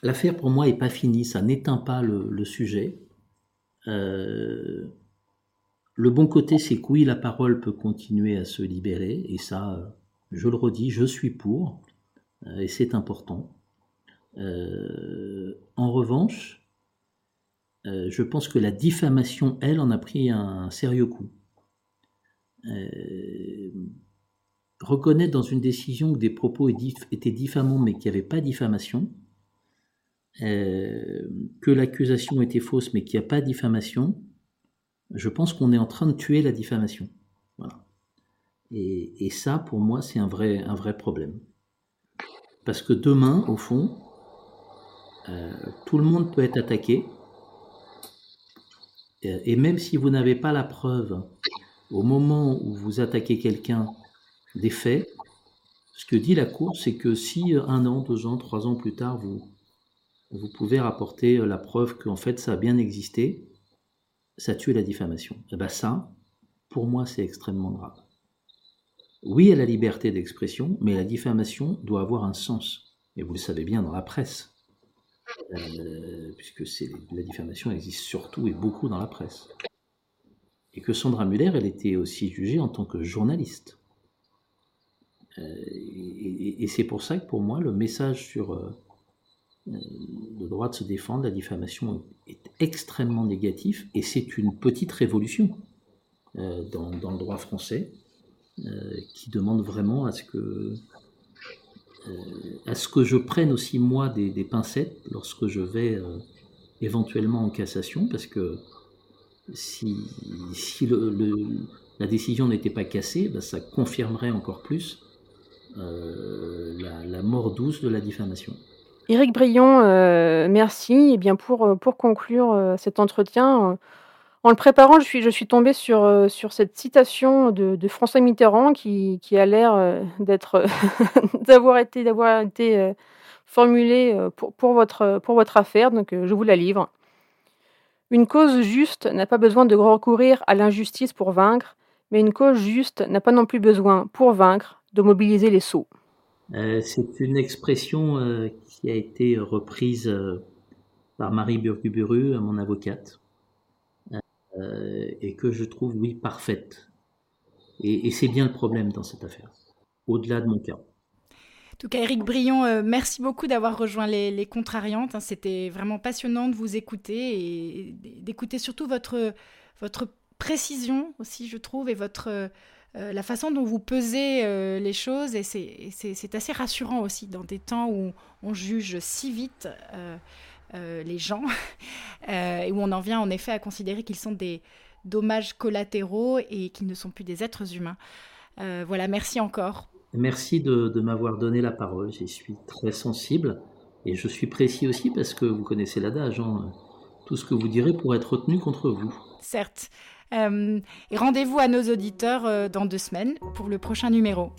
l'affaire pour moi n'est pas finie, ça n'éteint pas le, sujet. Euh, le bon côté, c'est que oui, la parole peut continuer à se libérer, et ça, je le redis, je suis pour, euh, et c'est important. Euh, en revanche, je pense que la diffamation, elle, en a pris un, sérieux coup reconnaître dans une décision que des propos étaient diffamants mais qu'il n'y avait pas diffamation, euh, que l'accusation était fausse mais qu'il n'y a pas diffamation, je pense qu'on est en train de tuer la diffamation. Voilà. Et, ça, pour moi, c'est un vrai, un vrai problème. Parce que demain, au fond, euh, tout le monde peut être attaqué. Euh, et même si vous n'avez pas la preuve au moment où vous attaquez quelqu'un des faits, ce que dit la Cour, c'est que si euh, un an, deux ans, trois ans plus tard, vous, vous pouvez rapporter la preuve qu'en fait ça a bien existé, ça tue la diffamation. Et eh bien ça, pour moi, c'est extrêmement grave. Oui à la liberté d'expression, mais la diffamation doit avoir un sens. Et vous le savez bien dans la presse, euh, puisque la diffamation existe surtout et beaucoup dans la presse. Et que Sandra Muller, elle était aussi jugée en tant que journaliste. Euh, et, c'est pour ça que pour moi, le message sur euh, le droit de se défendre, la diffamation est extrêmement négatif et c'est une petite révolution dans, le droit français qui demande vraiment à ce que à ce que je prenne aussi moi des, pincettes lorsque je vais éventuellement en cassation parce que si, si la décision n'était pas cassée, ben, ça confirmerait encore plus euh, la, mort douce de la diffamation. Éric Brion, euh, merci. Et bien pour, euh, pour conclure cet entretien, en le préparant, je suis, tombée sur, sur cette citation de, François Mitterrand qui, a l'air d'avoir été, d'avoir été formulée pour, votre, affaire. Donc je vous la livre. Une cause juste n'a pas besoin de recourir à l'injustice pour vaincre, mais une cause juste n'a pas non plus besoin, pour vaincre, de mobiliser les sceaux. Euh, c'est une expression euh, qui a été reprise euh, par Marie Burguburu, mon avocate, et que je trouve, oui, parfaite. Et, c'est bien le problème dans cette affaire, au-delà de mon cas. En tout cas, Eric Brion, merci beaucoup d'avoir rejoint les, Contrariantes. Hein. C'était vraiment passionnant de vous écouter et d'écouter surtout votre, votre précision aussi, je trouve, et votre euh, la façon dont vous pesez euh, les choses, et c'est assez rassurant aussi dans des temps où on juge si vite. Euh, les gens, et où on en vient en effet à considérer qu'ils sont des dommages collatéraux et qu'ils ne sont plus des êtres humains. voilà, merci encore. Merci de, de m'avoir donné la parole, j'y suis très sensible. Et je suis précis aussi parce que vous connaissez l'adage, hein, tout ce que vous direz pourrait être retenu contre vous. Certes. Euh, et rendez-vous à nos auditeurs euh, dans deux semaines pour le prochain numéro.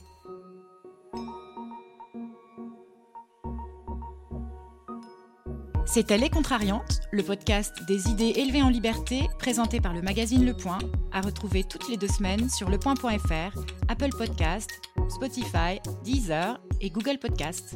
C'était Les Contrariantes, le podcast des idées élevées en liberté, présenté par le magazine Le Point, à retrouver toutes les deux semaines sur lepoint.fr, Apple Podcast, Spotify, Deezer et Google Podcast.